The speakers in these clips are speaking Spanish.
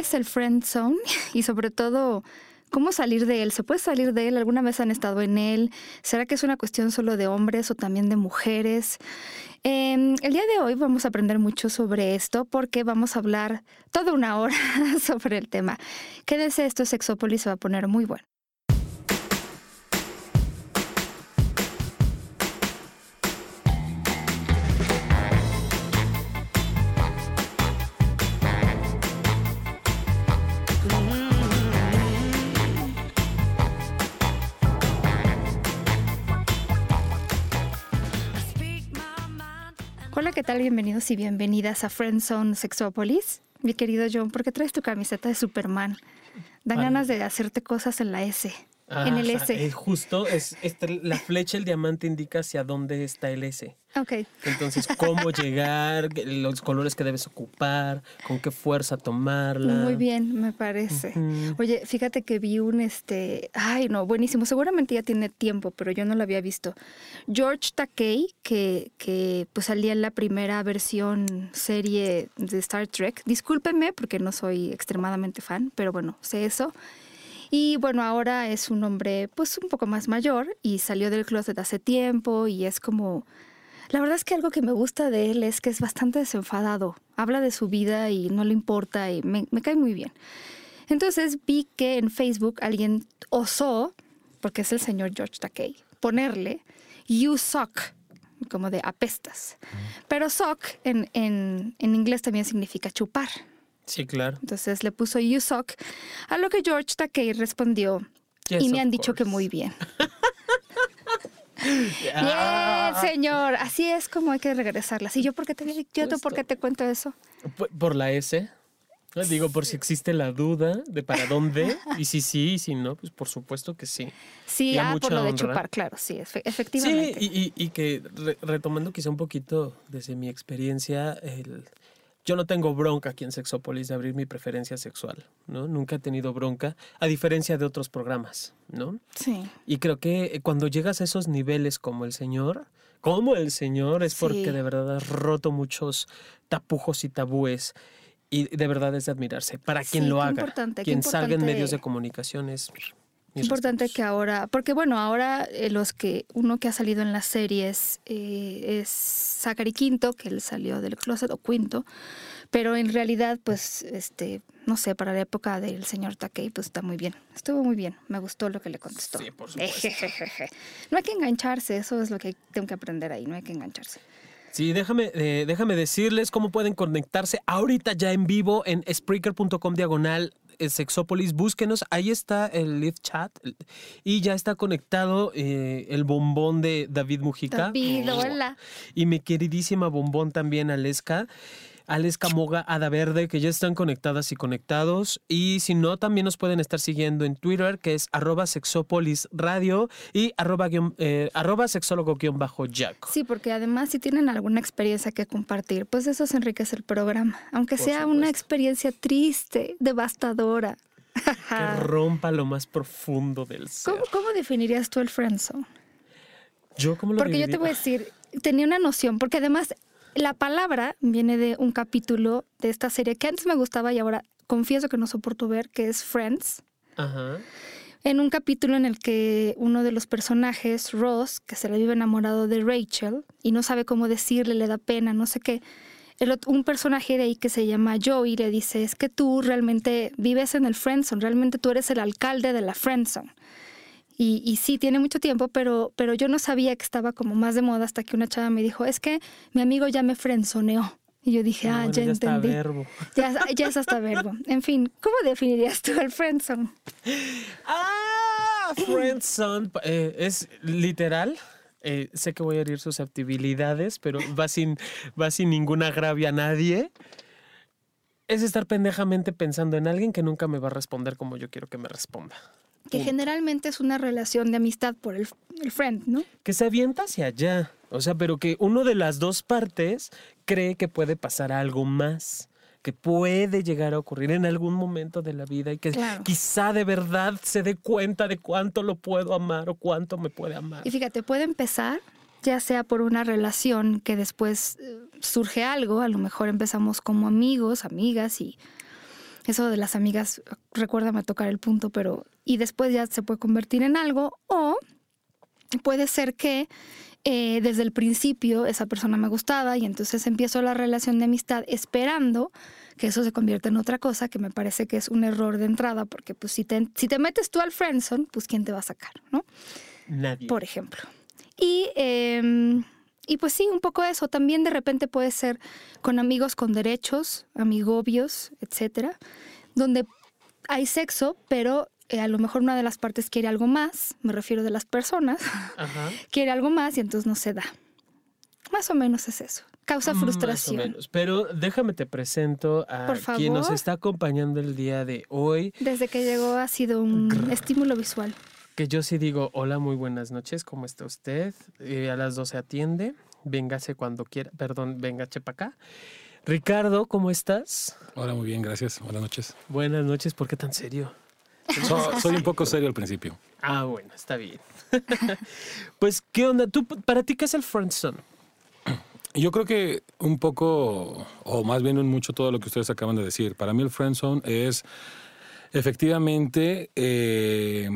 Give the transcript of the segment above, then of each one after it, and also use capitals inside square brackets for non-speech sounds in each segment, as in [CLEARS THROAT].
es el friend zone? [LAUGHS] Y sobre todo, ¿cómo salir de él? ¿Se puede salir de él? ¿Alguna vez han estado en él? ¿Será que es una cuestión solo de hombres o también de mujeres? Em, el día de hoy vamos a aprender mucho sobre esto porque vamos a hablar toda una hora [LAUGHS] sobre el tema. Quédense, esto Sexópolis se va a poner muy bueno. ¿Qué tal? Bienvenidos y bienvenidas a Friendzone Sexópolis. Mi querido John, ¿por qué traes tu camiseta de Superman? Dan ganas de hacerte cosas en la S. en el S. Es justo, es, la flecha, el diamante indica hacia dónde está el S. Ok. Entonces, cómo [LAUGHS] llegar, los colores que debes ocupar, con qué fuerza tomarla. Muy bien, me parece. Oye, fíjate que vi un este, ay no, buenísimo. Seguramente ya tiene tiempo, pero yo no lo había visto. George Takei, que, que pues salía en la primera versión serie de Star Trek. Discúlpenme porque no soy extremadamente fan, pero bueno, sé eso. Y bueno, ahora es un hombre pues un poco más mayor y salió del closet hace tiempo y es como la verdad es que algo que me gusta de él es que es bastante desenfadado. Habla de su vida y no le importa y me, cae muy bien. Entonces vi que en Facebook alguien osó, porque es el señor George Takei, ponerle You suck, como de apestas. Pero suck en, en, en inglés también significa chupar. Sí, claro. Entonces le puso You suck, a lo que George Takei respondió, y me han dicho que muy bien. [LAUGHS] Bien, señor. Así es como hay que regresarla. ¿Y yo por qué te, yo por qué te cuento eso? Por la S. Digo, por si existe la duda de para dónde, [LAUGHS] y si sí, y si no, pues por supuesto que sí. Sí, ah, por lo de chupar, claro, sí, efectivamente. Sí, y, que retomando quizá un poquito desde mi experiencia, el, yo no tengo bronca aquí en Sexópolis de abrir mi preferencia sexual, ¿no? Nunca he tenido bronca, a diferencia de otros programas, ¿no? Sí. Y creo que cuando llegas a esos niveles como el Señor, como el Señor, es porque de verdad has roto muchos tapujos y tabúes. Y de verdad es de admirarse. Para quien lo haga, quien salga en medios de comunicación es Importante que ahora, porque bueno, ahora eh, los que uno que ha salido en las series eh, es Zachary Quinto, que él salió del closet o Quinto, pero en realidad, pues, este, no sé, para la época del señor Takei, pues está muy bien. Estuvo muy bien. Me gustó lo que le contestó. Sí, por [LAUGHS] supuesto. no hay que engancharse, eso es lo que tengo que aprender ahí, no hay que engancharse. Sí, déjame, eh, déjame decirles cómo pueden conectarse ahorita ya en vivo en Spreaker.com diagonal Sexópolis, búsquenos, ahí está el live chat y ya está conectado eh, el bombón de David Mujica. David, hola. Y mi queridísima bombón también, Aleska. Alex Camoga, Ada Verde, que ya están conectadas y conectados. Y si no, también nos pueden estar siguiendo en Twitter, que es arroba sexópolis radio y arroba, eh, sexólogo-jack. Sí, porque además si tienen alguna experiencia que compartir, pues eso se enriquece el programa. Aunque sea una experiencia triste, devastadora. que [LAUGHS] rompa lo más profundo del ser. ¿Cómo, definirías tú el friendzone? Yo como lo Porque yo te voy a decir, tenía una noción, porque además la palabra viene de un capítulo de esta serie que antes me gustaba y ahora confieso que no soporto ver, que es Friends. Ajá. En un capítulo en el que uno de los personajes, Ross, que se le vive enamorado de Rachel y no sabe cómo decirle, le da pena, no sé qué. un personaje de ahí que se llama Joey le dice, es que tú realmente vives en el friendzone, realmente tú eres el alcalde de la friendzone. Y, sí, tiene mucho tiempo, pero, pero yo no sabía que estaba como más de moda hasta que una chava me dijo, es que mi amigo ya me frenzoneó. Y yo dije, ah, ya, entendí. verbo. [LAUGHS] Ya, ya, es hasta verbo. En fin, ¿cómo definirías tú el friendzone? Ah, friendzone eh, es literal. Eh, sé que voy a herir susceptibilidades, pero va sin, va sin ningún agravio a nadie. Es estar pendejamente pensando en alguien que nunca me va a responder como yo quiero que me responda que generalmente es una relación de amistad por el, friend, ¿no? Que se avienta hacia allá. O sea, pero que uno de las dos partes cree que puede pasar algo más que puede llegar a ocurrir en algún momento de la vida y que quizá de verdad se dé cuenta de cuánto lo puedo amar o cuánto me puede amar. Y fíjate, puede empezar ya sea por una relación que después eh, surge algo, a lo mejor empezamos como amigos, amigas y eso de las amigas, recuérdame tocar el punto, pero y después ya se puede convertir en algo o puede ser que eh, desde el principio esa persona me gustaba y entonces empiezo la relación de amistad esperando que eso se convierta en otra cosa, que me parece que es un error de entrada, porque pues si te, si te metes tú al friendzone, pues ¿quién te va a sacar? ¿no? Nadie. Por ejemplo. Y, em, y pues sí, un poco eso. También de repente puede ser con amigos con derechos, amigobios, etcétera, donde hay sexo, pero eh, a lo mejor una de las partes quiere algo más, me refiero de las personas, [LAUGHS] quiere algo más y entonces no se da. Más o menos es eso. Causa frustración. Más o menos. Pero déjame te presento a quien nos está acompañando el día de hoy. Desde que llegó ha sido un estímulo visual. Que yo sí digo, hola, muy buenas noches, ¿cómo está usted? Eh, a las 12 atiende, véngase cuando quiera, perdón, véngase para acá. Ricardo, ¿cómo estás? Hola, muy bien, gracias. Buenas noches. Buenas noches, ¿por qué tan serio? soy un poco serio al principio. Ah, bueno, está bien. [LAUGHS] pues, ¿qué onda? ¿Tú, ¿Para ti qué es el friendzone? Yo creo que un poco, o más bien un mucho todo lo que ustedes acaban de decir. Para mí el friendzone es efectivamente eh,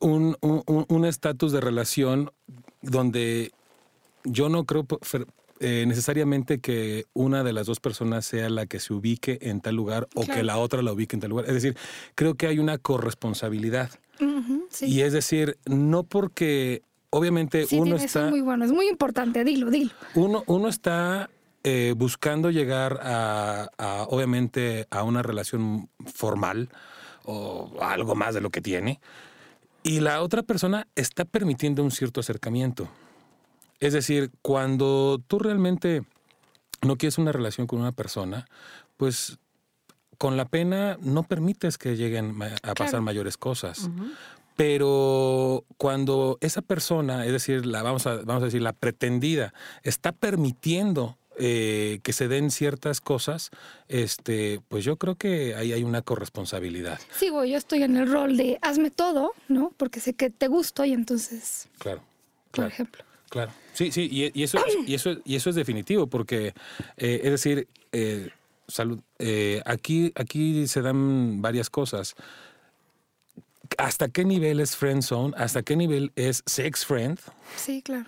un estatus de relación donde yo no creo eh, necesariamente que una de las dos personas sea la que se ubique en tal lugar o que la otra la ubique en tal lugar. Es decir, creo que hay una corresponsabilidad. Y es decir, no porque obviamente uno está... Es muy bueno, es muy importante, dilo, dilo. Uno, uno está eh, buscando llegar a, obviamente, a una relación formal o algo más de lo que tiene. Y la otra persona está permitiendo un cierto acercamiento. Es decir, cuando tú realmente no quieres una relación con una persona, pues con la pena no permites que lleguen a pasar mayores cosas. Pero cuando esa persona, es decir, la vamos a, vamos a decir, la pretendida, está permitiendo eh, que se den ciertas cosas, este, pues yo creo que ahí hay una corresponsabilidad. Sí, yo estoy en el rol de hazme todo, ¿no? Porque sé que te gusto y entonces. Claro. Por ejemplo. Claro. Sí, sí, y, eso, [CLEARS THROAT] y, eso, y eso es definitivo, porque, eh, es decir, eh, salud, eh, aquí, aquí se dan varias cosas. ¿Hasta qué nivel es friend zone? ¿Hasta qué nivel es sex friend? Sí, claro.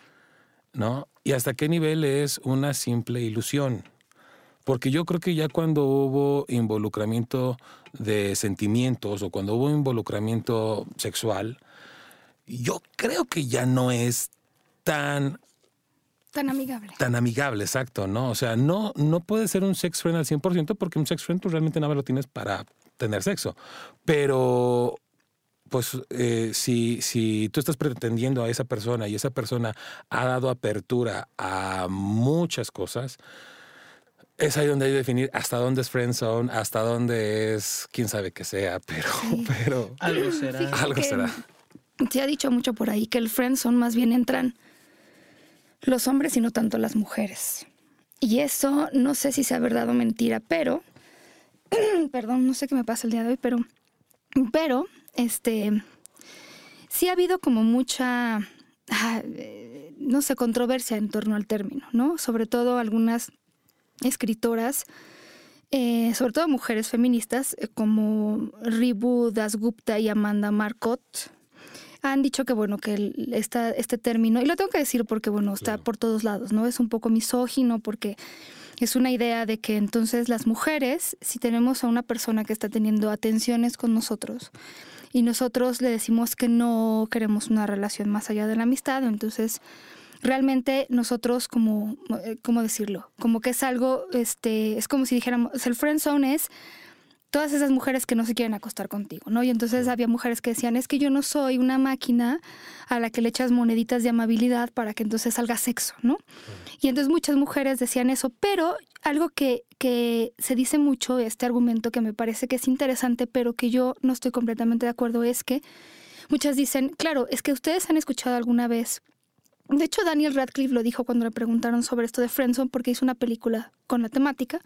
¿No? ¿Y hasta qué nivel es una simple ilusión? Porque yo creo que ya cuando hubo involucramiento de sentimientos o cuando hubo involucramiento sexual, yo creo que ya no es tan Tan amigable. Tan amigable, exacto, ¿no? O sea, no, no puede ser un sex friend al 100% porque un sex friend tú realmente nada más lo tienes para tener sexo. Pero, pues, eh, si, si tú estás pretendiendo a esa persona y esa persona ha dado apertura a muchas cosas, es ahí donde hay que definir hasta dónde es friend zone, hasta dónde es quién sabe que sea, [LAUGHS] pero, pero algo será. algo será. Se ha dicho mucho por ahí que el friend zone más bien entran los hombres y no tanto las mujeres. Y eso no sé si sea verdad o mentira, pero, [CLEARS THROAT] perdón, no sé qué me pasa el día de hoy, pero, pero, este, sí ha habido como mucha, ah, no sé, controversia en torno al término, ¿no? Sobre todo algunas escritoras, eh, sobre todo mujeres feministas, eh, como Ribu Dasgupta y Amanda Marcotte, han dicho que, bueno, que esta, este término, y lo tengo que decir porque, bueno, está por todos lados, ¿no? Es un poco misógino porque es una idea de que entonces las mujeres, si tenemos a una persona que está teniendo atenciones con nosotros, y nosotros le decimos que no queremos una relación más allá de la amistad, entonces realmente nosotros como, eh, ¿cómo decirlo? Como que es algo, este, es como si dijéramos, el friend zone es todas esas mujeres que no se quieren acostar contigo, ¿no? Y entonces había mujeres que decían, es que yo no soy una máquina a la que le echas moneditas de amabilidad para que entonces salga sexo, ¿no? Y entonces muchas mujeres decían eso, pero algo que, que se dice mucho, este argumento que me parece que es interesante, pero que yo no estoy completamente de acuerdo, es que muchas dicen, claro, es que ustedes han escuchado alguna vez de hecho, Daniel Radcliffe lo dijo cuando le preguntaron sobre esto de Friendzone porque hizo una película con la temática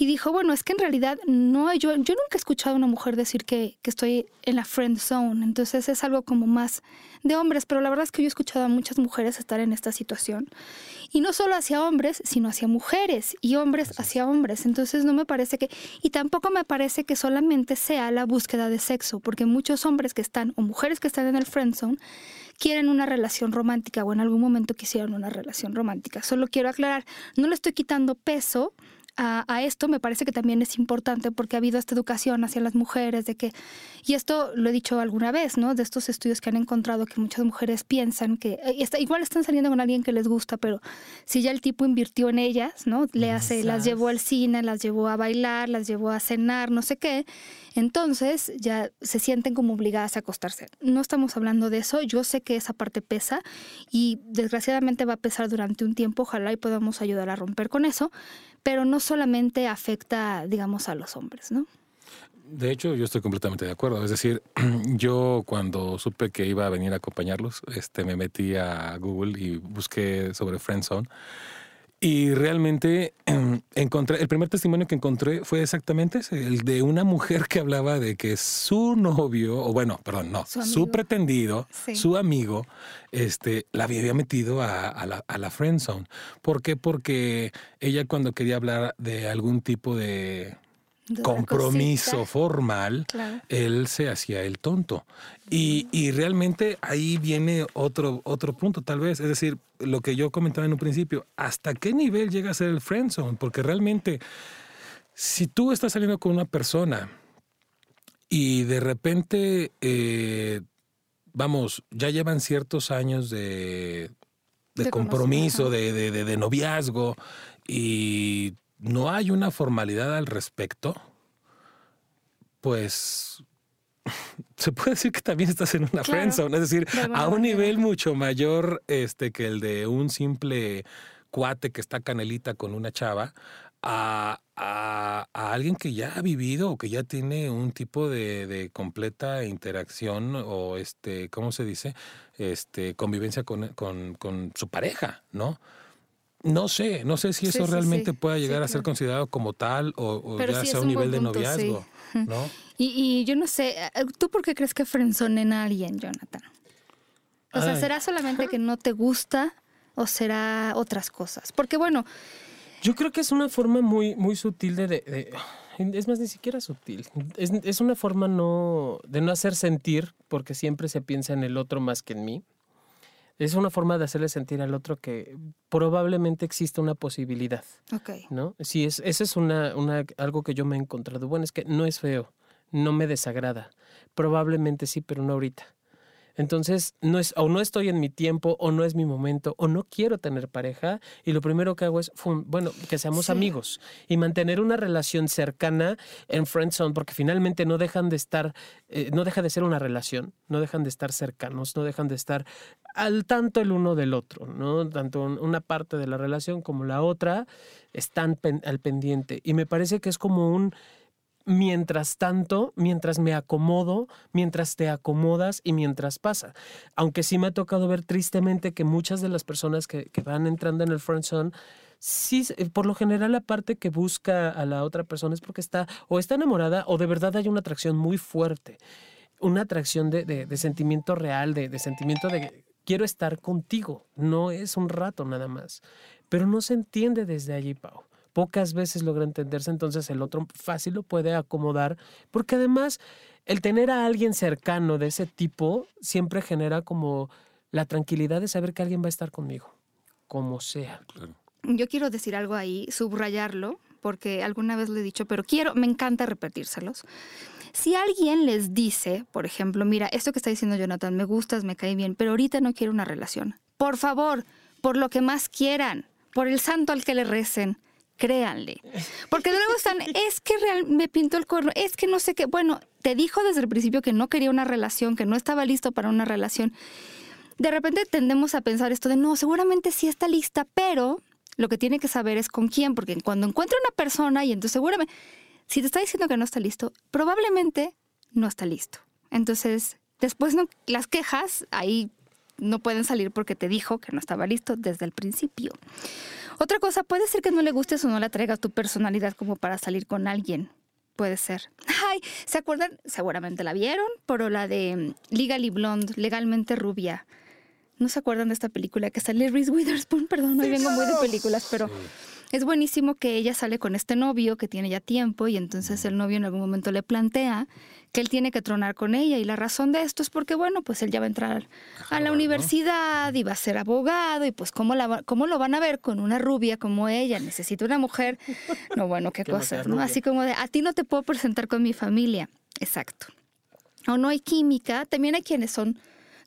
y dijo, bueno, es que en realidad no, yo, yo nunca he escuchado a una mujer decir que, que estoy en la friend zone, entonces es algo como más de hombres, pero la verdad es que yo he escuchado a muchas mujeres estar en esta situación, y no solo hacia hombres, sino hacia mujeres, y hombres hacia hombres, entonces no me parece que, y tampoco me parece que solamente sea la búsqueda de sexo, porque muchos hombres que están, o mujeres que están en el friend zone, quieren una relación romántica o en algún momento quisieron una relación romántica. Solo quiero aclarar, no le estoy quitando peso a, esto me parece que también es importante porque ha habido esta educación hacia las mujeres de que, y esto lo he dicho alguna vez, ¿no? De estos estudios que han encontrado que muchas mujeres piensan que eh, está, igual están saliendo con alguien que les gusta, pero si ya el tipo invirtió en ellas, ¿no? Le hace, las llevó al cine, las llevó a bailar, las llevó a cenar, no sé qué, entonces ya se sienten como obligadas a acostarse. No estamos hablando de eso, yo sé que esa parte pesa y desgraciadamente va a pesar durante un tiempo, ojalá y podamos ayudar a romper con eso, pero no solamente afecta, digamos, a los hombres, ¿no? De hecho, yo estoy completamente de acuerdo. Es decir, [CLEARS THROAT] yo cuando supe que iba a venir a acompañarlos, este, me metí a Google y busqué sobre Friendzone. Y realmente encontré, el primer testimonio que encontré fue exactamente ese, el de una mujer que hablaba de que su novio, o bueno, perdón, no, su, pretendido, su amigo, este, la había metido a, la, a la friend zone. ¿Por qué? Porque ella cuando quería hablar de algún tipo de compromiso formal, él se hacía el tonto. Y, y, realmente ahí viene otro, otro punto, tal vez. Es decir, lo que yo comentaba en un principio, ¿hasta qué nivel llega a ser el friendzone? Porque realmente, si tú estás saliendo con una persona y de repente, eh, vamos, ya llevan ciertos años de, de, compromiso, de, de, de noviazgo, y no hay una formalidad al respecto, pues [LAUGHS] se puede decir que también estás en una friendzone, es decir, a un nivel mucho mayor este, que el de un simple cuate que está canelita con una chava, a, alguien que ya ha vivido o que ya tiene un tipo de, completa interacción o este, ¿cómo se dice? Este, convivencia con, con su pareja, ¿no? No sé, no sé si eso realmente pueda llegar a ser considerado como tal o, ya sea un, nivel de noviazgo, ¿no? Y, yo no sé, eh, ¿tú por qué crees que frenzonen a alguien, Jonathan? O sea, ¿será solamente que no te gusta o será otras cosas? Porque bueno... Yo creo que es una forma muy, muy sutil de, es más, ni siquiera sutil. Es, es, una forma no, de no hacer sentir, porque siempre se piensa en el otro más que en mí. Es una forma de hacerle sentir al otro que probablemente existe una posibilidad. Ok. ¿No? Sí, es, eso es una, una, algo que yo me he encontrado. Bueno, es que no es feo, no me desagrada. Probablemente sí, pero no ahorita. Entonces, no es, o no estoy en mi tiempo, o no es mi momento, o no quiero tener pareja, y lo primero que hago es, bueno, que seamos amigos y mantener una relación cercana en friendzone, porque finalmente no dejan de estar, eh, no deja de ser una relación, no dejan de estar cercanos, no dejan de estar al tanto el uno del otro, ¿no? Tanto una parte de la relación como la otra están al pendiente. Y me parece que es como un mientras tanto, mientras me acomodo, mientras te acomodas y mientras pasa. Aunque sí me ha tocado ver tristemente que muchas de las personas que, van entrando en el front zone, sí, por lo general la parte que busca a la otra persona es porque está o está enamorada o de verdad hay una atracción muy fuerte. Una atracción de, sentimiento real, de, de sentimiento de quiero estar contigo. No es un rato nada más. Pero no se entiende desde allí, Pau pocas veces logra entenderse, entonces el otro fácil lo puede acomodar, porque además el tener a alguien cercano de ese tipo siempre genera como la tranquilidad de saber que alguien va a estar conmigo, como sea. Yo quiero decir algo ahí, subrayarlo, porque alguna vez lo he dicho, pero quiero, me encanta repetírselos. Si alguien les dice, por ejemplo, mira, esto que está diciendo Jonathan, me gustas, me cae bien, pero ahorita no quiero una relación. Por favor, por lo que más quieran, por el santo al que le recen, créanle. Porque luego están, es que real, me pintó el cuerno, es que no sé qué. Bueno, te dijo desde el principio que no quería una relación, que no estaba listo para una relación. De repente tendemos a pensar esto de, no, seguramente sí está lista, pero lo que tiene que saber es con quién, porque cuando encuentra una persona y entonces seguramente, si te está diciendo que no está listo, probablemente no está listo. Entonces, después no, las quejas ahí no pueden salir porque te dijo que no estaba listo desde el principio. Otra cosa, puede ser que no le gustes o no le traiga tu personalidad como para salir con alguien. Puede ser. Ay, ¿se acuerdan? Seguramente la vieron, pero la de mm, Legally Blonde, legalmente rubia. ¿No se acuerdan de esta película que sale Reese Witherspoon? [LAUGHS] Perdón, hoy vengo muy de películas, pero es buenísimo que ella sale con este novio que tiene ya tiempo y entonces el novio en algún momento le plantea que él tiene que tronar con ella y la razón de esto es porque, bueno, pues él ya va a entrar a la universidad y va a ser abogado y pues ¿cómo, la, cómo lo van a ver con una rubia como ella? Necesita una mujer. [LAUGHS] No, bueno, qué, cosas, ¿no? Así como de, a ti no te puedo presentar con mi familia. Exacto. O no hay química. También hay quienes son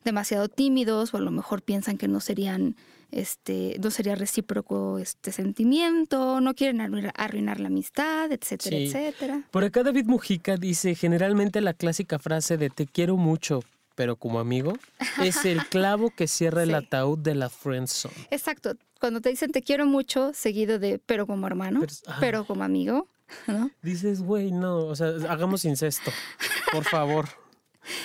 demasiado tímidos o a lo mejor piensan que no serían este, no sería recíproco este sentimiento, no quieren arruinar la amistad, etcétera, etcétera. Por acá David Mujica dice, generalmente la clásica frase de te quiero mucho, pero como amigo, es el clavo que cierra el [LAUGHS] ataúd de la friendzone. Exacto, cuando te dicen te quiero mucho, seguido de pero como hermano, pero, como amigo, Dices, güey, no, o sea, hagamos incesto, por favor.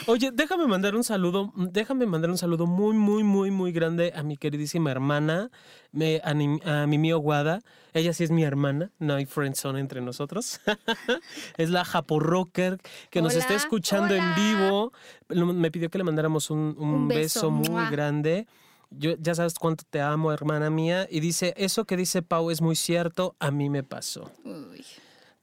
Oye, déjame mandar un saludo, déjame mandar un saludo muy, muy, muy, muy grande a mi queridísima hermana, a, mi Mimi Guada. Ella sí es mi hermana, no hay friendzone entre nosotros. [LAUGHS] es la Japo Rocker que nos está escuchando en vivo. Me pidió que le mandáramos un, beso, muy grande. Yo, ya sabes cuánto te amo, hermana mía. Y dice, eso que dice Pau es muy cierto, a mí me pasó. Uy.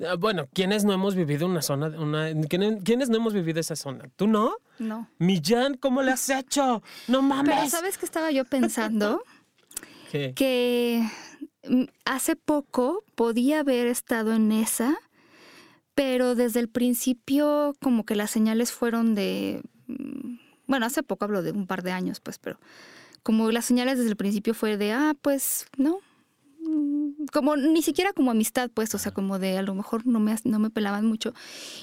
Ah, bueno, ¿quiénes no hemos vivido una zona, una, ¿quiénes, no hemos vivido esa zona? ¿Tú no? No. Millán, ¿cómo le has hecho? No mames. Pero ¿sabes qué estaba yo pensando? [LAUGHS] Que hace poco podía haber estado en esa, pero desde el principio como que las señales fueron de... Mm, bueno, hace poco hablo de un par de años, pues, pero como las señales desde el principio fue de, ah, pues no, como ni siquiera como amistad, pues, o sea, como de a lo mejor no me, no me pelaban mucho.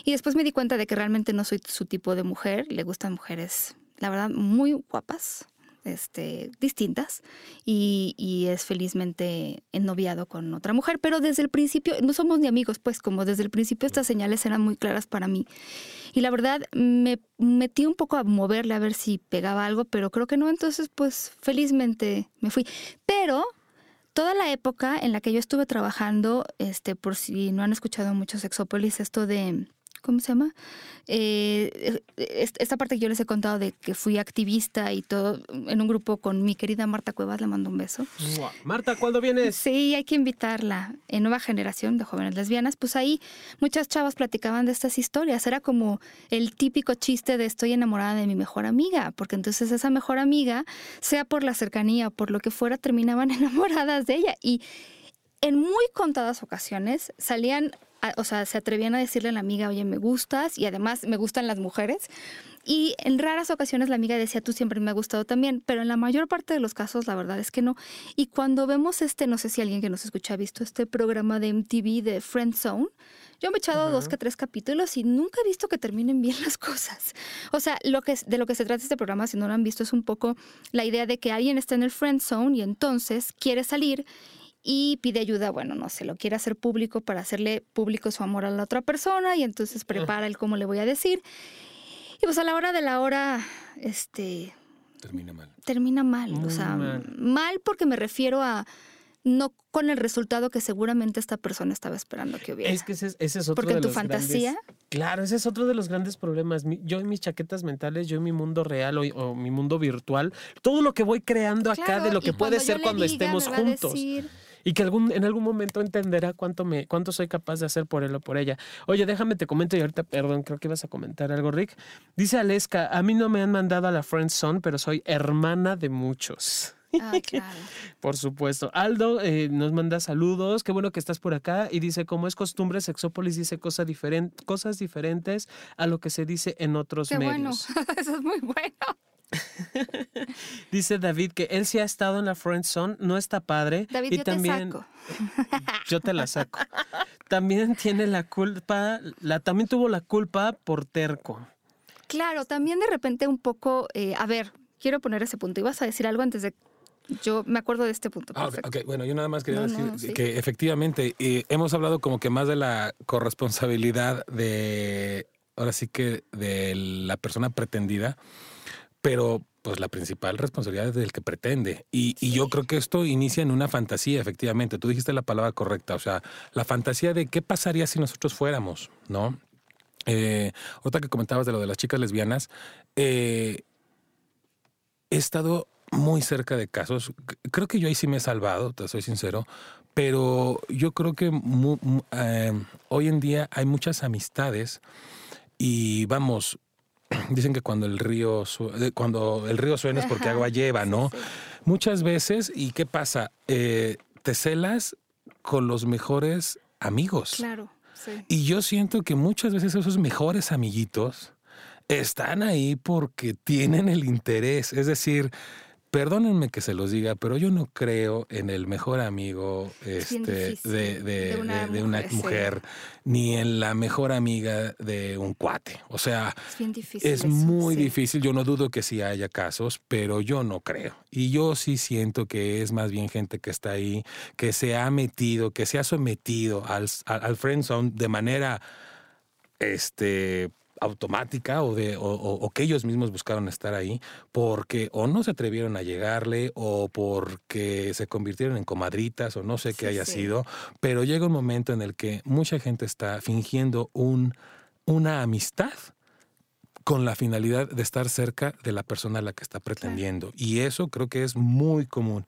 Y después me di cuenta de que realmente no soy su tipo de mujer, le gustan mujeres, la verdad, muy guapas, este, distintas, y, y es felizmente ennoviado con otra mujer, pero desde el principio, no somos ni amigos, pues, como desde el principio estas señales eran muy claras para mí. Y la verdad, me metí un poco a moverle a ver si pegaba algo, pero creo que no, entonces, pues, felizmente me fui. Pero toda la época en la que yo estuve trabajando, este, por si no han escuchado mucho Sexópolis, esto de ¿cómo se llama? Eh, esta parte que yo les he contado de que fui activista y todo en un grupo con mi querida Marta Cuevas, le mando un beso. Marta, ¿cuándo vienes? Sí, hay que invitarla. En Nueva Generación de Jóvenes Lesbianas, pues ahí muchas chavas platicaban de estas historias. Era como el típico chiste de estoy enamorada de mi mejor amiga, porque entonces esa mejor amiga, sea por la cercanía o por lo que fuera, terminaban [LAUGHS] enamoradas de ella. Y en muy contadas ocasiones salían o sea, se atrevían a decirle a la amiga, oye, me gustas y además me gustan las mujeres. Y en raras ocasiones la amiga decía, tú siempre me ha gustado también, pero en la mayor parte de los casos la verdad es que no. Y cuando vemos este, no sé si alguien que nos escucha ha visto este programa de MTV de Friend Zone, yo me he echado dos que tres capítulos y nunca he visto que terminen bien las cosas. O sea, lo que, de lo que se trata este programa, si no lo han visto, es un poco la idea de que alguien está en el friend zone y entonces quiere salir y pide ayuda, bueno, no sé, lo quiere hacer público para hacerle público su amor a la otra persona y entonces prepara el cómo le voy a decir. Y pues a la hora de la hora, este... Termina mal. Termina mal, o sea, mal. porque me refiero a no con el resultado que seguramente esta persona estaba esperando que hubiera. Es que ese, es otro Porque en tu fantasía. claro, ese es otro de los grandes problemas. Yo en mis chaquetas mentales, yo en mi mundo real o, mi mundo virtual, todo lo que voy creando acá de lo que puede ser cuando estemos juntos y que algún, en algún momento entenderá cuánto, me, cuánto soy capaz de hacer por él o por ella. Oye, déjame te comento y ahorita, perdón, creo que ibas a comentar algo, Rick. Dice Aleska, a mí no me han mandado a la Friend Zone, pero soy hermana de muchos. Ah, [LAUGHS] claro. por supuesto. Aldo eh, nos manda saludos. Qué bueno que estás por acá. Y dice, como es costumbre, Sexópolis dice cosas, cosas diferentes a lo que se dice en otros Qué medios. Bueno, [LAUGHS] eso es muy bueno. [LAUGHS] Dice David que él sí ha estado en la friend zone, no está padre. David, y yo también, te saco. [LAUGHS] Yo te la saco. También tiene la culpa, la, también tuvo la culpa por terco. Claro, también de repente un poco, eh, a ver, quiero poner ese punto. ¿Ibas a decir algo antes de yo me acuerdo de este punto. Ah, bueno, yo nada más quería decir que efectivamente eh, hemos hablado como que más de la corresponsabilidad de, ahora sí que de la persona pretendida, pero pues la principal responsabilidad es del que pretende. Y, y, yo creo que esto inicia en una fantasía, efectivamente. Tú dijiste la palabra correcta, o sea, la fantasía de qué pasaría si nosotros fuéramos, ¿no? Eh, otra que comentabas de lo de las chicas lesbianas, eh, he estado muy cerca de casos. Creo que yo ahí sí me he salvado, te soy sincero, pero yo creo que eh, hoy en día hay muchas amistades y vamos, [CLEARS THROAT] dicen que cuando el río cuando el río suena es porque agua lleva, ¿no? Muchas veces, ¿y qué pasa? Eh, te celas con los mejores amigos. Claro. Y yo siento que muchas veces esos mejores amiguitos están ahí porque tienen el interés. Es decir, Perdónenme que se los diga, pero yo no creo en el mejor amigo este, de, una, mujer, ni en la mejor amiga de un cuate. O sea, es, muy difícil. Yo no dudo que sí haya casos, pero yo no creo. Y yo sí siento que es más bien gente que está ahí, que se ha metido, que se ha sometido al, al, al friendzone de manera este automática o, de, o, que ellos mismos buscaron estar ahí porque o no se atrevieron a llegarle o porque se convirtieron en comadritas o no sé qué haya sido, pero llega un momento en el que mucha gente está fingiendo un, una amistad con la finalidad de estar cerca de la persona a la que está pretendiendo. Y eso creo que es muy común.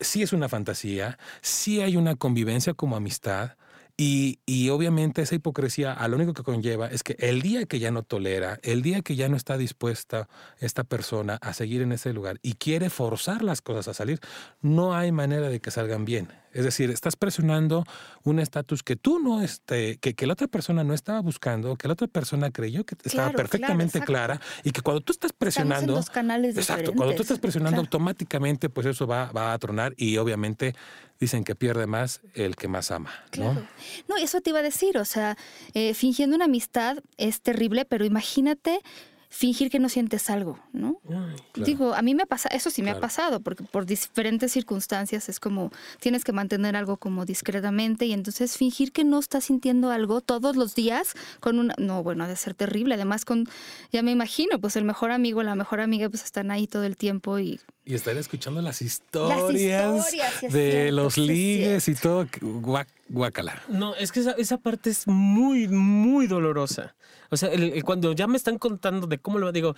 Sí es una fantasía, sí hay una convivencia como amistad, y, y, obviamente esa hipocresía a lo único que conlleva es que el día que ya no tolera, el día que ya no está dispuesta esta persona a seguir en ese lugar y quiere forzar las cosas a salir, no hay manera de que salgan bien. Es decir, estás presionando un estatus que tú no, este, que, que, la otra persona no estaba buscando, que la otra persona creyó que estaba perfectamente clara y que cuando tú estás presionando, canales exacto, cuando tú estás presionando automáticamente, pues eso va, va, a tronar y obviamente dicen que pierde más el que más ama, ¿no? No, eso te iba a decir, o sea, eh, fingiendo una amistad es terrible, pero imagínate fingir que no sientes algo, ¿no? Digo, a mí me pasa, eso sí me ha pasado, porque por diferentes circunstancias es como tienes que mantener algo como discretamente y entonces fingir que no estás sintiendo algo todos los días con una, no, bueno, ha de ser terrible, además con, ya me imagino, pues el mejor amigo, la mejor amiga, pues están ahí todo el tiempo y... Y estar escuchando las historias, de los ligues y todo, guácala. No, es que esa, esa parte es muy, muy dolorosa. O sea, cuando ya me están contando de cómo lo digo,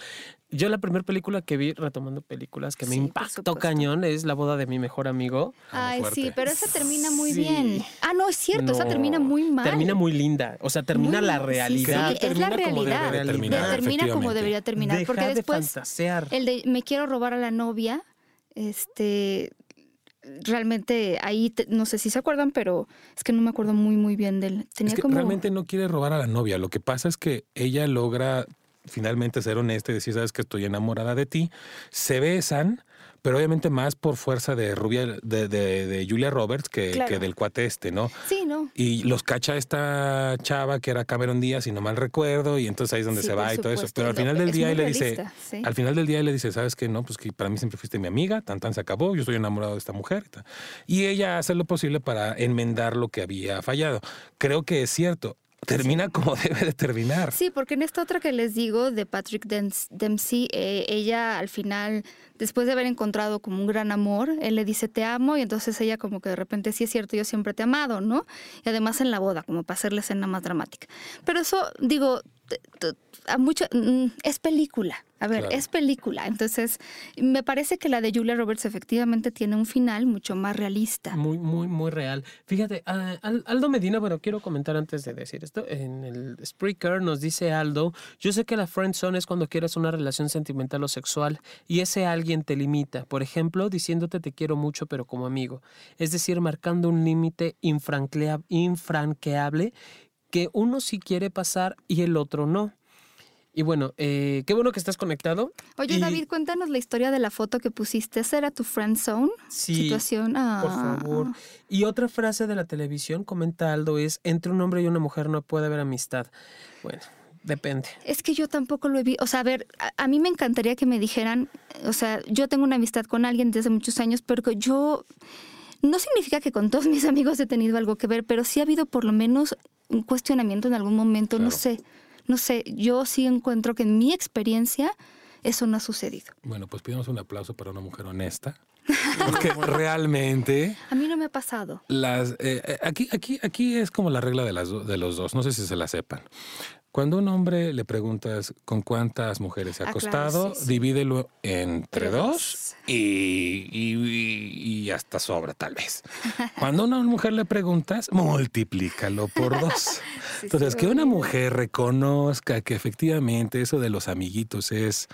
yo la primera película que vi, retomando películas, que me impactó cañón, es La boda de mi mejor amigo. Ay, sí, pero esa termina muy bien. Ah, no, es cierto, esa termina muy mal. Termina muy linda. O sea, termina la realidad. Sí, es la realidad. termina como debería terminar. porque después, el de me quiero robar a la novia, este realmente ahí, no sé si se acuerdan, pero es que no me acuerdo muy, muy bien de él. Tenía es que realmente no quiere robar a la novia. Lo que pasa es que ella logra finalmente ser honesta y decir, sabes que estoy enamorada de ti. Se besan pero obviamente más por fuerza de Rubia, de, de, Julia Roberts que, que, del cuate este, ¿no? Sí, ¿no? Y los cacha esta chava que era Cameron Díaz, si no mal recuerdo, y entonces ahí es donde se va y todo eso. Pero al final del día él le dice, al final del día él le dice, ¿sabes qué? No, pues que para mí siempre fuiste mi amiga, tan tan se acabó, yo estoy enamorado de esta mujer. Y ella hace lo posible para enmendar lo que había fallado. Creo que es cierto termina como [LAUGHS] debe de terminar. Sí, porque en esta otra que les digo de Patrick Dempsey, eh, ella al final, después de haber encontrado como un gran amor, él le dice te amo y entonces ella como que de repente sí es cierto, yo siempre te he amado, ¿no? Y además en la boda, como para hacer la escena más dramática. Pero eso, digo, a mucho, mm, es película. A ver, es película. Entonces, me parece que la de Julia Roberts efectivamente tiene un final mucho más realista. Muy, muy, muy real. Fíjate, Aldo Medina, bueno, quiero comentar antes de decir esto. En el Spreaker nos dice Aldo, yo sé que la friend zone es cuando quieres una relación sentimental o sexual y ese alguien te limita. Por ejemplo, diciéndote te quiero mucho, pero como amigo. Es decir, marcando un límite infranqueable que uno sí quiere pasar y el otro no. Y bueno, eh, qué bueno que estás conectado. Oye, David, cuéntanos la historia de la foto que pusiste. ¿Esa era tu friend zone? Sí. Situación. Por ah. favor. Y otra frase de la televisión, comenta Aldo, es: entre un hombre y una mujer no puede haber amistad. Bueno. Depende. Es que yo tampoco lo he visto. O sea, a ver, a, mí me encantaría que me dijeran, o sea, yo tengo una amistad con alguien desde muchos años, pero que yo no significa que con todos mis [LAUGHS] amigos he tenido algo que ver, pero sí ha habido por lo menos un cuestionamiento en algún momento, no sé, no sé, yo sí encuentro que en mi experiencia Eso no ha sucedido. Bueno, pues pidamos un aplauso para una mujer honesta. [LAUGHS] Porque realmente. A mí no me ha pasado. Las, eh, eh, aquí, aquí, aquí es como la regla de, las, de los dos. No sé si se la sepan. Cuando un hombre le preguntas con cuántas mujeres se ha ah, acostado, divídelo entre dos y, y, hasta sobra tal vez. Cuando a una mujer le preguntas, multiplícalo por dos. [LAUGHS] Entonces, que una mujer reconozca que efectivamente eso de los amiguitos es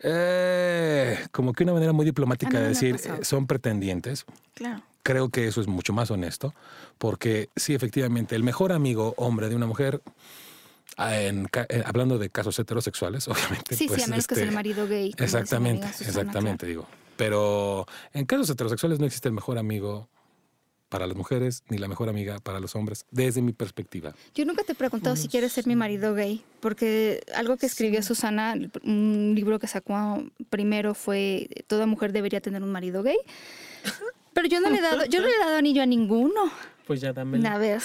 eh, como que una manera muy diplomática de decir son pretendientes. Claro. Creo que eso es mucho más honesto, porque sí, efectivamente, el mejor amigo hombre de una mujer Ah, en, eh, hablando de casos heterosexuales, [LAUGHS] obviamente. Sí, sí, pues, a menos que sea el este, marido gay. Exactamente, exactamente, digo. Pero en casos heterosexuales no existe el mejor amigo para las mujeres ni la mejor amiga para los hombres, desde mi perspectiva. Yo nunca te he preguntado si quieres ser mi marido gay, porque algo que escribió Susana, un libro que sacó primero fue Toda mujer debería tener un marido gay. Pero yo no le he dado, yo no le he dado anillo a ninguno. Pues ya también. A ver.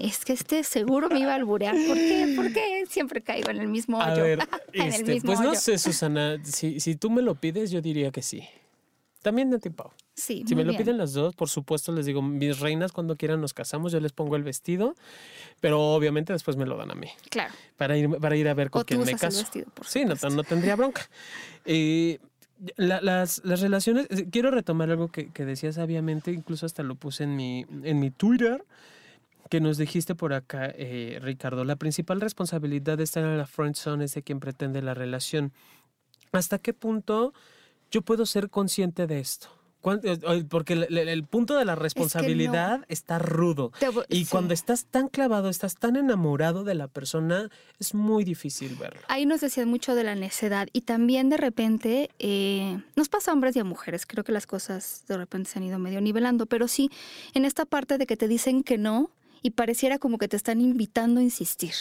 es que este seguro me iba a alburear. ¿Por qué? ¿Por qué siempre caigo en el mismo hoyo? A ver, [LAUGHS] este, pues no sé, Susana. Si, si tú me lo pides, yo diría que sí. También de tipo. Sí. Si me lo piden las dos, por supuesto, les digo, mis reinas, cuando quieran nos casamos, yo les pongo el vestido, pero obviamente después me lo dan a mí. Claro. Para ir, para ir a ver con quién me caso. sí, no, no, tendría bronca. Eh, las, las, relaciones, quiero retomar algo que, que decías sabiamente, incluso hasta lo puse en mi, en mi Twitter que nos dijiste por acá, eh, Ricardo, la principal responsabilidad de estar en la friend zone es de quien pretende la relación. ¿Hasta qué punto yo puedo ser consciente de esto? Eh, porque el, punto de la responsabilidad está rudo. y cuando estás tan clavado, estás tan enamorado de la persona, es muy difícil verlo. Ahí nos decían mucho de la necedad y también de repente eh, nos pasa a hombres y a mujeres. Creo que las cosas de repente se han ido medio nivelando, pero sí, en esta parte de que te dicen que no, y pareciera como que te están invitando a insistir.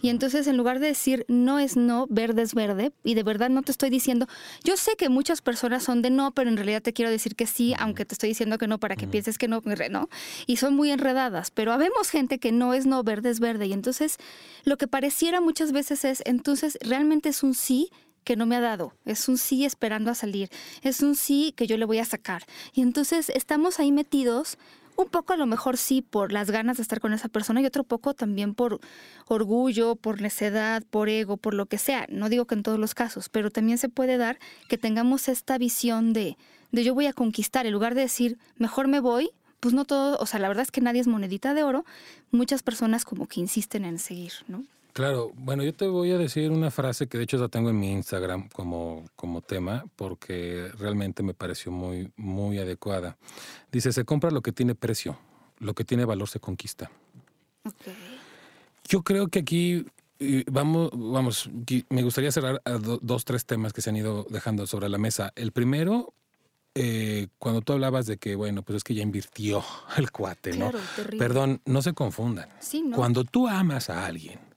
Y entonces en lugar de decir no es no, verde es verde, y de verdad no te estoy diciendo, yo sé que muchas personas son de no, pero en realidad te quiero decir que sí, aunque te estoy diciendo que no para que pienses que no, no, y son muy enredadas, pero habemos gente que no es no, verde es verde, y entonces lo que pareciera muchas veces es, entonces realmente es un sí que no me ha dado, es un sí esperando a salir, es un sí que yo le voy a sacar. Y entonces estamos ahí metidos un poco a lo mejor sí por las ganas de estar con esa persona y otro poco también por orgullo, por necedad, por ego, por lo que sea. No digo que en todos los casos, pero también se puede dar que tengamos esta visión de, de yo voy a conquistar, en lugar de decir, mejor me voy, pues no todo, o sea, la verdad es que nadie es monedita de oro, muchas personas como que insisten en seguir, ¿no? Claro, bueno, yo te voy a decir una frase que de hecho la tengo en mi Instagram como, como tema porque realmente me pareció muy, muy adecuada. Dice, se compra lo que tiene precio, lo que tiene valor se conquista. Yo creo que aquí vamos, vamos, me gustaría cerrar a dos, tres temas que se han ido dejando sobre la mesa. El primero, eh, cuando tú hablabas de que, bueno, pues es que ya invirtió [LAUGHS] el cuate, ¿no? Perdón, no se confundan. Cuando tú amas a alguien,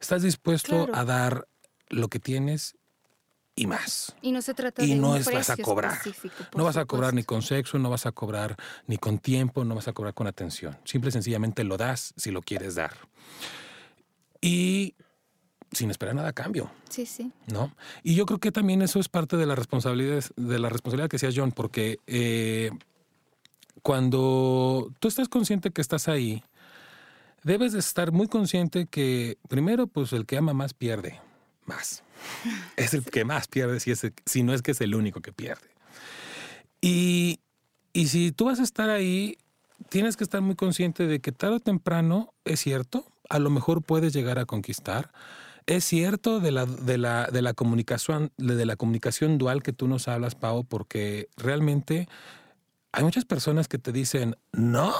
Estás dispuesto a dar lo que tienes y más. Y no se trata y de no vas a cobrar. No vas a cobrar ni con sexo, no vas a cobrar ni con tiempo, no vas a cobrar con atención. Simple y sencillamente lo das si lo quieres dar. Y sin esperar nada a cambio. Sí, sí. ¿No? Y yo creo que también eso es parte de la responsabilidad, de la responsabilidad que decía John, porque eh, cuando tú estás consciente que estás ahí, debes de estar muy consciente que primero, pues el que ama más pierde más. [LAUGHS] Es el que más pierde si, es si no es que es el único que pierde. Y, y si tú vas a estar ahí, tienes que estar muy consciente de que tarde o temprano, es cierto, a lo mejor puedes llegar a conquistar. Es cierto de la, de la, de la comunicación, de la comunicación dual que tú nos hablas, Pau, porque realmente hay muchas personas que te dicen, no,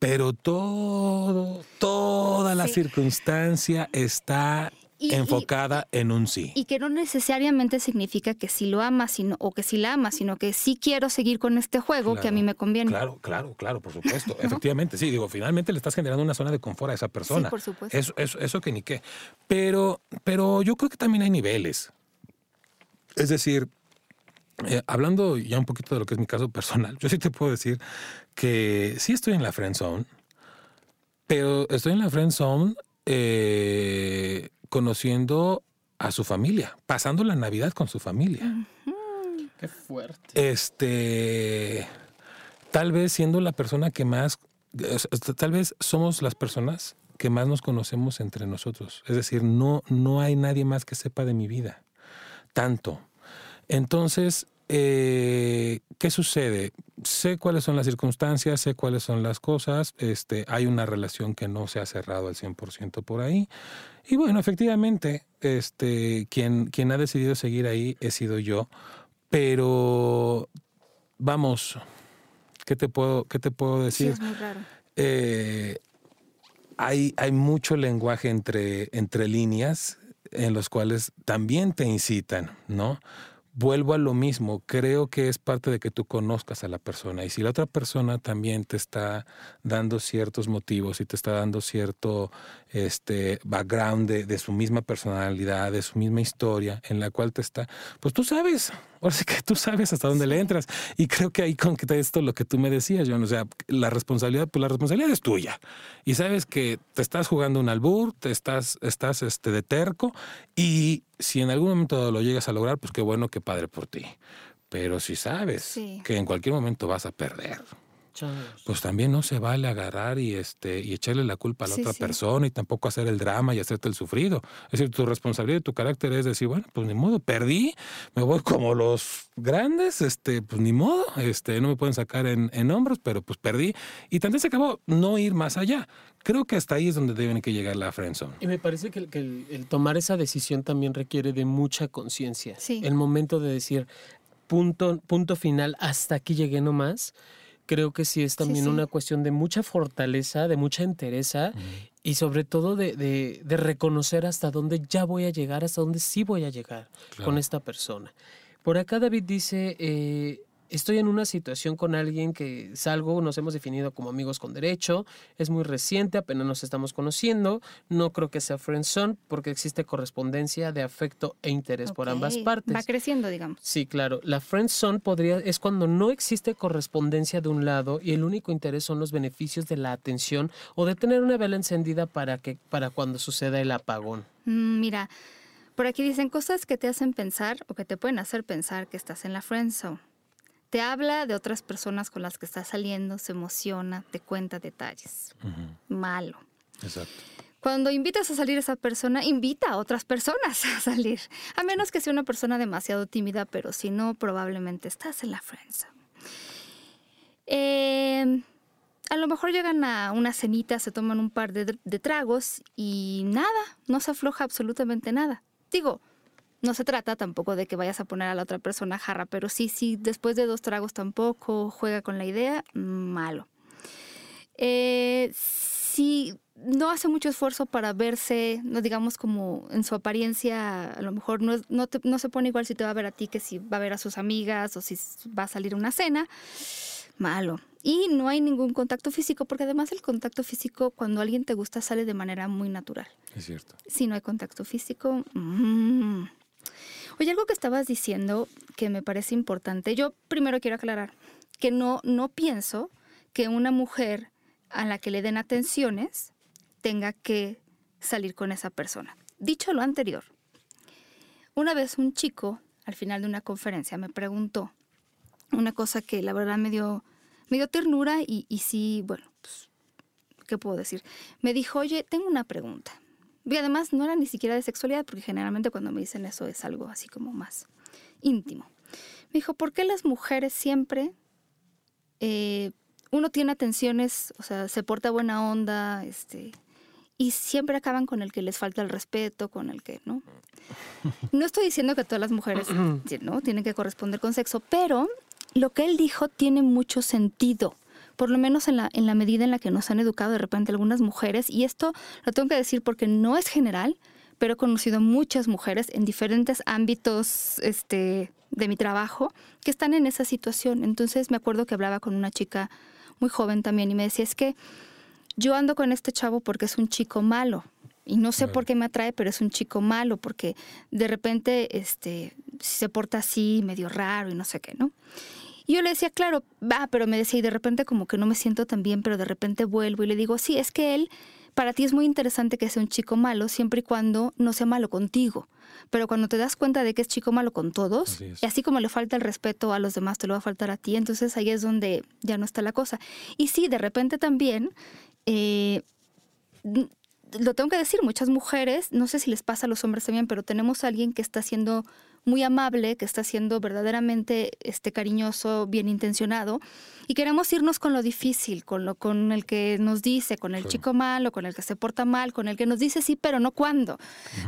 pero todo, toda la circunstancia está enfocada en un sí. Y que no necesariamente significa que sí lo ama sino, o que sí la ama, sino que sí quiero seguir con este juego que a mí me conviene. Claro, claro, claro, por [LAUGHS] supuesto. Efectivamente, sí, digo, finalmente le estás generando una zona de confort a esa persona. Sí, por supuesto. Eso, eso, eso que ni qué. Pero, pero yo creo que también hay niveles. Es decir, eh, hablando ya un poquito de lo que es mi caso personal, yo sí te puedo decir que sí estoy en la friend zone, pero estoy en la friend zone eh, conociendo a su familia, pasando la Navidad con su familia. Qué fuerte. Este, tal vez siendo la persona que más, tal vez somos las personas que más nos conocemos entre nosotros. Es decir, no, no hay nadie más que sepa de mi vida. Tanto. Entonces, eh, ¿qué sucede? Sé cuáles son las circunstancias, sé cuáles son las cosas, este, hay una relación que no se ha cerrado al 100% por ahí. Y bueno, efectivamente, este, quien, quien ha decidido seguir ahí he sido yo, pero vamos, ¿qué te puedo, qué te puedo decir? es muy raro. Eh, hay, hay mucho lenguaje entre, entre líneas en los cuales también te incitan, ¿no? Vuelvo a lo mismo, creo que es parte de que tú conozcas a la persona y si la otra persona también te está dando ciertos motivos y te está dando cierto este background de, su misma personalidad, de su misma historia en la cual te está, pues tú sabes, ahora sí que tú sabes hasta dónde le entras. Y creo que ahí con esto lo que tú me decías, John, o sea, la responsabilidad, pues la responsabilidad es tuya. Y sabes que te estás jugando un albur, te estás, estás este de terco y si en algún momento lo llegas a lograr, pues qué bueno, qué padre por ti. Pero si sabes que en cualquier momento vas a perder, pues también no se vale agarrar y este y echarle la culpa a la otra persona y tampoco hacer el drama y hacerte el sufrido. Es decir, tu responsabilidad y tu carácter es decir, bueno, pues ni modo, perdí, me voy como los grandes, este, pues ni modo, este, no me pueden sacar en, en hombros, pero pues perdí. Y también se acabó no ir más allá. Creo que hasta ahí es donde deben que llegar la friendzone. Y me parece que, el, tomar esa decisión también requiere de mucha conciencia. El momento de decir, punto, punto final, hasta aquí llegué nomás creo que sí es también una cuestión de mucha fortaleza, de mucha entereza y sobre todo de, de, reconocer hasta dónde ya voy a llegar, hasta dónde sí voy a llegar con esta persona. Por acá David dice, eh, estoy en una situación con alguien que salgo, nos hemos definido como amigos con derecho, es muy reciente, apenas nos estamos conociendo, no creo que sea friendzone porque existe correspondencia de afecto e interés por ambas partes. Va creciendo, digamos. Sí, claro. La friendzone podría es cuando no existe correspondencia de un lado y el único interés son los beneficios de la atención o de tener una vela encendida para que para cuando suceda el apagón. Mm, mira, por aquí dicen cosas que te hacen pensar o que te pueden hacer pensar que estás en la friendzone. Te habla de otras personas con las que está saliendo, se emociona, te cuenta detalles. Malo. Exacto. Cuando invitas a salir a esa persona, invita a otras personas [LAUGHS] a salir. A menos que sea una persona demasiado tímida, pero si no, probablemente estás en la friendzone. Eh, a lo mejor llegan a una cenita, se toman un par de, de, tragos y nada, no se afloja absolutamente nada. Digo, no se trata tampoco de que vayas a poner a la otra persona jarra, pero sí, sí, después de dos tragos tampoco juega con la idea, malo. Eh, si no hace mucho esfuerzo para verse, no digamos como en su apariencia, a lo mejor no, no, no se pone igual si te va a ver a ti que si va a ver a sus amigas o si va a salir a una cena, malo. Y no hay ningún contacto físico, porque además el contacto físico, cuando alguien te gusta, sale de manera muy natural. Es cierto. Si no hay contacto físico, mmm, Oye, algo que estabas diciendo que me parece importante, yo primero quiero aclarar que no, no pienso que una mujer a la que le den atenciones tenga que salir con esa persona. Dicho lo anterior, una vez un chico al final de una conferencia me preguntó una cosa que la verdad me dio, me dio ternura y, y sí, bueno, pues, ¿qué puedo decir? Me dijo, oye, tengo una pregunta. Y además no era ni siquiera de sexualidad, porque generalmente cuando me dicen eso es algo así como más íntimo. Me dijo, ¿por qué las mujeres siempre, eh, uno tiene atenciones, o sea, se porta buena onda, este, y siempre acaban con el que les falta el respeto, con el que, ¿no? [LAUGHS] No estoy diciendo que todas las mujeres, [CLEARS THROAT] ¿no? Tienen que corresponder con sexo, pero lo que él dijo tiene mucho sentido por lo menos en la, en la medida en la que nos han educado de repente algunas mujeres, y esto lo tengo que decir porque no es general, pero he conocido muchas mujeres en diferentes ámbitos este, de mi trabajo que están en esa situación. Entonces me acuerdo que hablaba con una chica muy joven también y me decía, es que yo ando con este chavo porque es un chico malo. Y no sé por qué me atrae, pero es un chico malo, porque de repente este, se porta así, medio raro y no sé qué, ¿no? Y yo le decía, claro, va, pero me decía, y de repente como que no me siento tan bien, pero de repente vuelvo y le digo, sí, es que él para ti es muy interesante que sea un chico malo siempre y cuando no sea malo contigo. Pero cuando te das cuenta de que es chico malo con todos, y así como le falta el respeto a los demás, te lo va a faltar a ti, entonces ahí es donde ya no está la cosa. Y sí, de repente también, eh, lo tengo que decir, muchas mujeres, no sé si les pasa a los hombres también, pero tenemos a alguien que está haciendo muy amable, que está siendo verdaderamente este, cariñoso, bien intencionado, y queremos irnos con lo difícil, con lo con el que nos dice, con el chico malo, con el que se porta mal, con el que nos dice sí, pero no cuándo,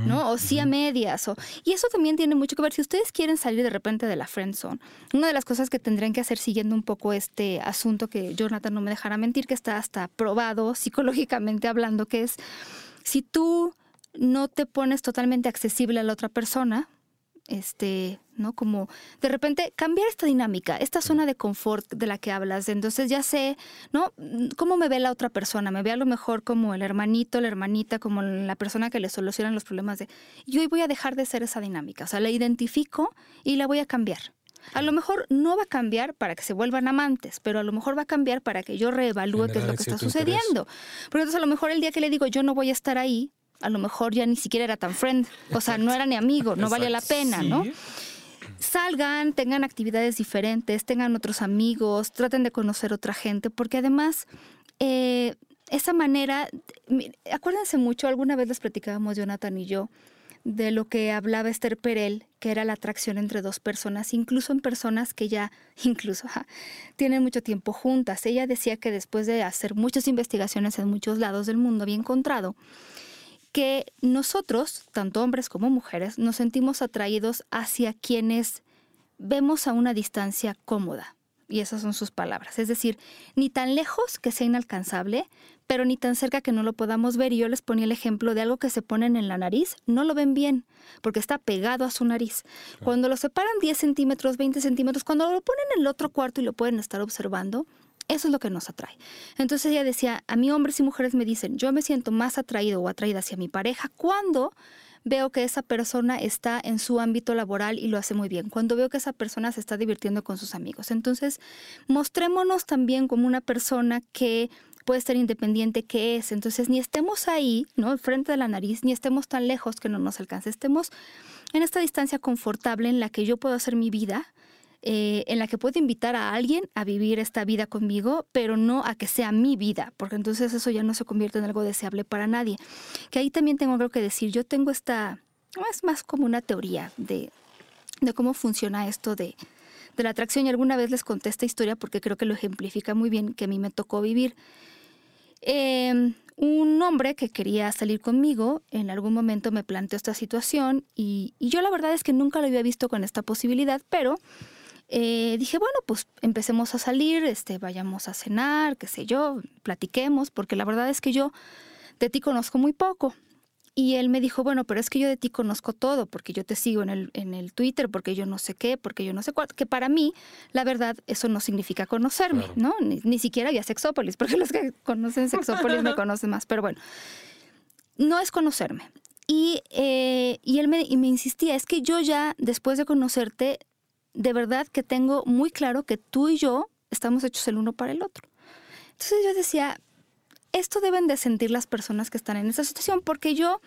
¿no? O sí a medias. O, y eso también tiene mucho que ver. Si ustedes quieren salir de repente de la friend zone, una de las cosas que tendrían que hacer siguiendo un poco este asunto que Jonathan no me dejará mentir, que está hasta probado psicológicamente hablando, que es si tú no te pones totalmente accesible a la otra persona, este, ¿no? Como de repente cambiar esta dinámica, esta zona de confort de la que hablas. Entonces ya sé, ¿no? ¿Cómo me ve la otra persona? Me ve a lo mejor como el hermanito, la hermanita, como la persona que le soluciona los problemas de... Yo hoy voy a dejar de ser esa dinámica, o sea, la identifico y la voy a cambiar. A lo mejor no va a cambiar para que se vuelvan amantes, pero a lo mejor va a cambiar para que yo reevalúe qué es lo que está sucediendo. Porque entonces a lo mejor el día que le digo yo no voy a estar ahí, a lo mejor ya ni siquiera era tan friend, o sea, no era ni amigo, no valía la pena, ¿no? Salgan, tengan actividades diferentes, tengan otros amigos, traten de conocer otra gente, porque además eh, esa manera, acuérdense mucho, alguna vez les platicábamos Jonathan y yo, de lo que hablaba Esther Perel, que era la atracción entre dos personas, incluso en personas que ya, [LAUGHS] incluso, tienen mucho tiempo juntas. Ella decía que después de hacer muchas investigaciones en muchos lados del mundo había encontrado que nosotros, tanto hombres como mujeres, nos sentimos atraídos hacia quienes vemos a una distancia cómoda. Y esas son sus palabras. Es decir, ni tan lejos que sea inalcanzable, pero ni tan cerca que no lo podamos ver. Y yo les ponía el ejemplo de algo que se ponen en la nariz, no lo ven bien, porque está pegado a su nariz. Cuando lo separan 10 centímetros, 20 centímetros, cuando lo ponen en el otro cuarto y lo pueden estar observando, eso es lo que nos atrae. Entonces ella decía, a mí hombres y mujeres me dicen, yo me siento más atraído o atraída hacia mi pareja cuando veo que esa persona está en su ámbito laboral y lo hace muy bien, cuando veo que esa persona se está divirtiendo con sus amigos. Entonces, mostrémonos también como una persona que puede ser independiente que es. Entonces, ni estemos ahí, ¿no? Frente de la nariz, ni estemos tan lejos que no nos alcance. Estemos en esta distancia confortable en la que yo puedo hacer mi vida, eh, en la que puedo invitar a alguien a vivir esta vida conmigo, pero no a que sea mi vida, porque entonces eso ya no se convierte en algo deseable para nadie. Que ahí también tengo algo que decir. Yo tengo esta, es más como una teoría de, de cómo funciona esto de, de la atracción y alguna vez les conté esta historia porque creo que lo ejemplifica muy bien, que a mí me tocó vivir. Em, un hombre que quería salir conmigo en algún momento me planteó esta situación y, y, yo la verdad es que nunca lo había visto con esta posibilidad, pero eh, dije, bueno, pues empecemos a salir, este, vayamos a cenar, qué sé yo, platiquemos, porque la verdad es que yo de ti conozco muy poco. Y él me dijo, bueno, pero es que yo de ti conozco todo, porque yo te sigo en el, en el Twitter, porque yo no sé qué, porque yo no sé cuál, que para mí, la verdad, eso no significa conocerme, ¿no? Ni, siquiera había Sexópolis, [LAUGHS] porque los que conocen Sexópolis me [LAUGHS] conocen más, pero bueno, no es conocerme. Y, eh, y él me, y me insistía, es que yo ya, después de conocerte, de verdad que tengo muy claro que tú y yo estamos hechos el uno para el otro. Entonces yo decía, esto deben de sentir las personas que están en esa situación, porque yo,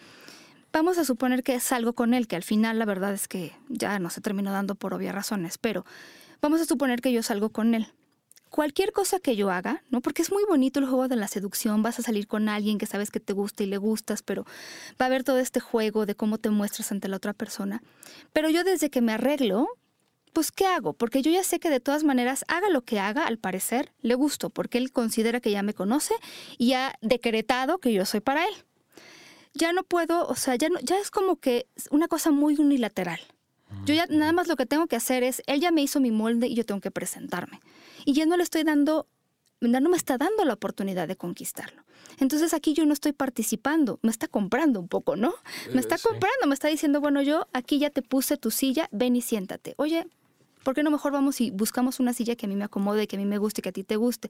vamos a suponer que salgo con él, que al final la verdad es que ya no se terminó dando por obvias razones, pero vamos a suponer que yo salgo con él. Cualquier cosa que yo haga, ¿no? Porque es muy bonito el juego de la seducción, vas a salir con alguien que sabes que te gusta y le gustas, pero va a haber todo este juego de cómo te muestras ante la otra persona. Pero yo desde que me arreglo, pues ¿qué hago? Porque yo ya sé que de todas maneras, haga lo que haga, al parecer, le gusto, porque él considera que ya me conoce y ha decretado que yo soy para él. Ya no puedo, o sea, ya, no, ya es como que una cosa muy unilateral. Yo ya nada más lo que tengo que hacer es, él ya me hizo mi molde y yo tengo que presentarme. Y ya no le estoy dando, no me está dando la oportunidad de conquistarlo. Entonces aquí yo no estoy participando, me está comprando un poco, ¿no? Me está eh, comprando, me está diciendo, bueno, yo aquí ya te puse tu silla, ven y siéntate. Oye, ¿Por qué no mejor vamos y buscamos una silla que a mí me acomode, que a mí me guste, que a ti te guste?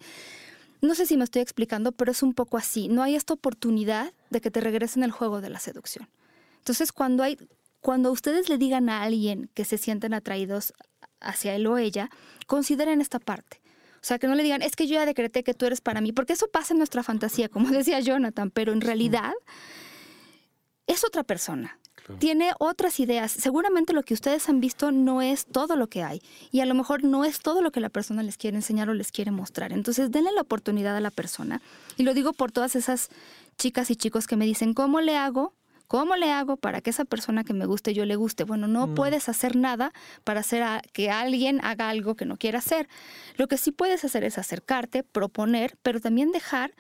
No sé si me estoy explicando, pero es un poco así. No hay esta oportunidad de que te regresen el juego de la seducción. Entonces, cuando hay, cuando ustedes le digan a alguien que se sienten atraídos hacia él o ella, consideren esta parte. O sea, que no le digan, es que yo ya decreté que tú eres para mí, porque eso pasa en nuestra fantasía, como [LAUGHS] decía Jonathan, pero en realidad es otra persona. Tiene otras ideas. Seguramente lo que ustedes han visto no es todo lo que hay. Y a lo mejor no es todo lo que la persona les quiere enseñar o les quiere mostrar. Entonces, denle la oportunidad a la persona. Y lo digo por todas esas chicas y chicos que me dicen, ¿cómo le hago ¿Cómo le hago para que esa persona que me guste yo le guste? Bueno, no mm. puedes hacer nada para hacer que alguien haga algo que no quiera hacer. Lo que sí puedes hacer es acercarte, proponer, pero también dejar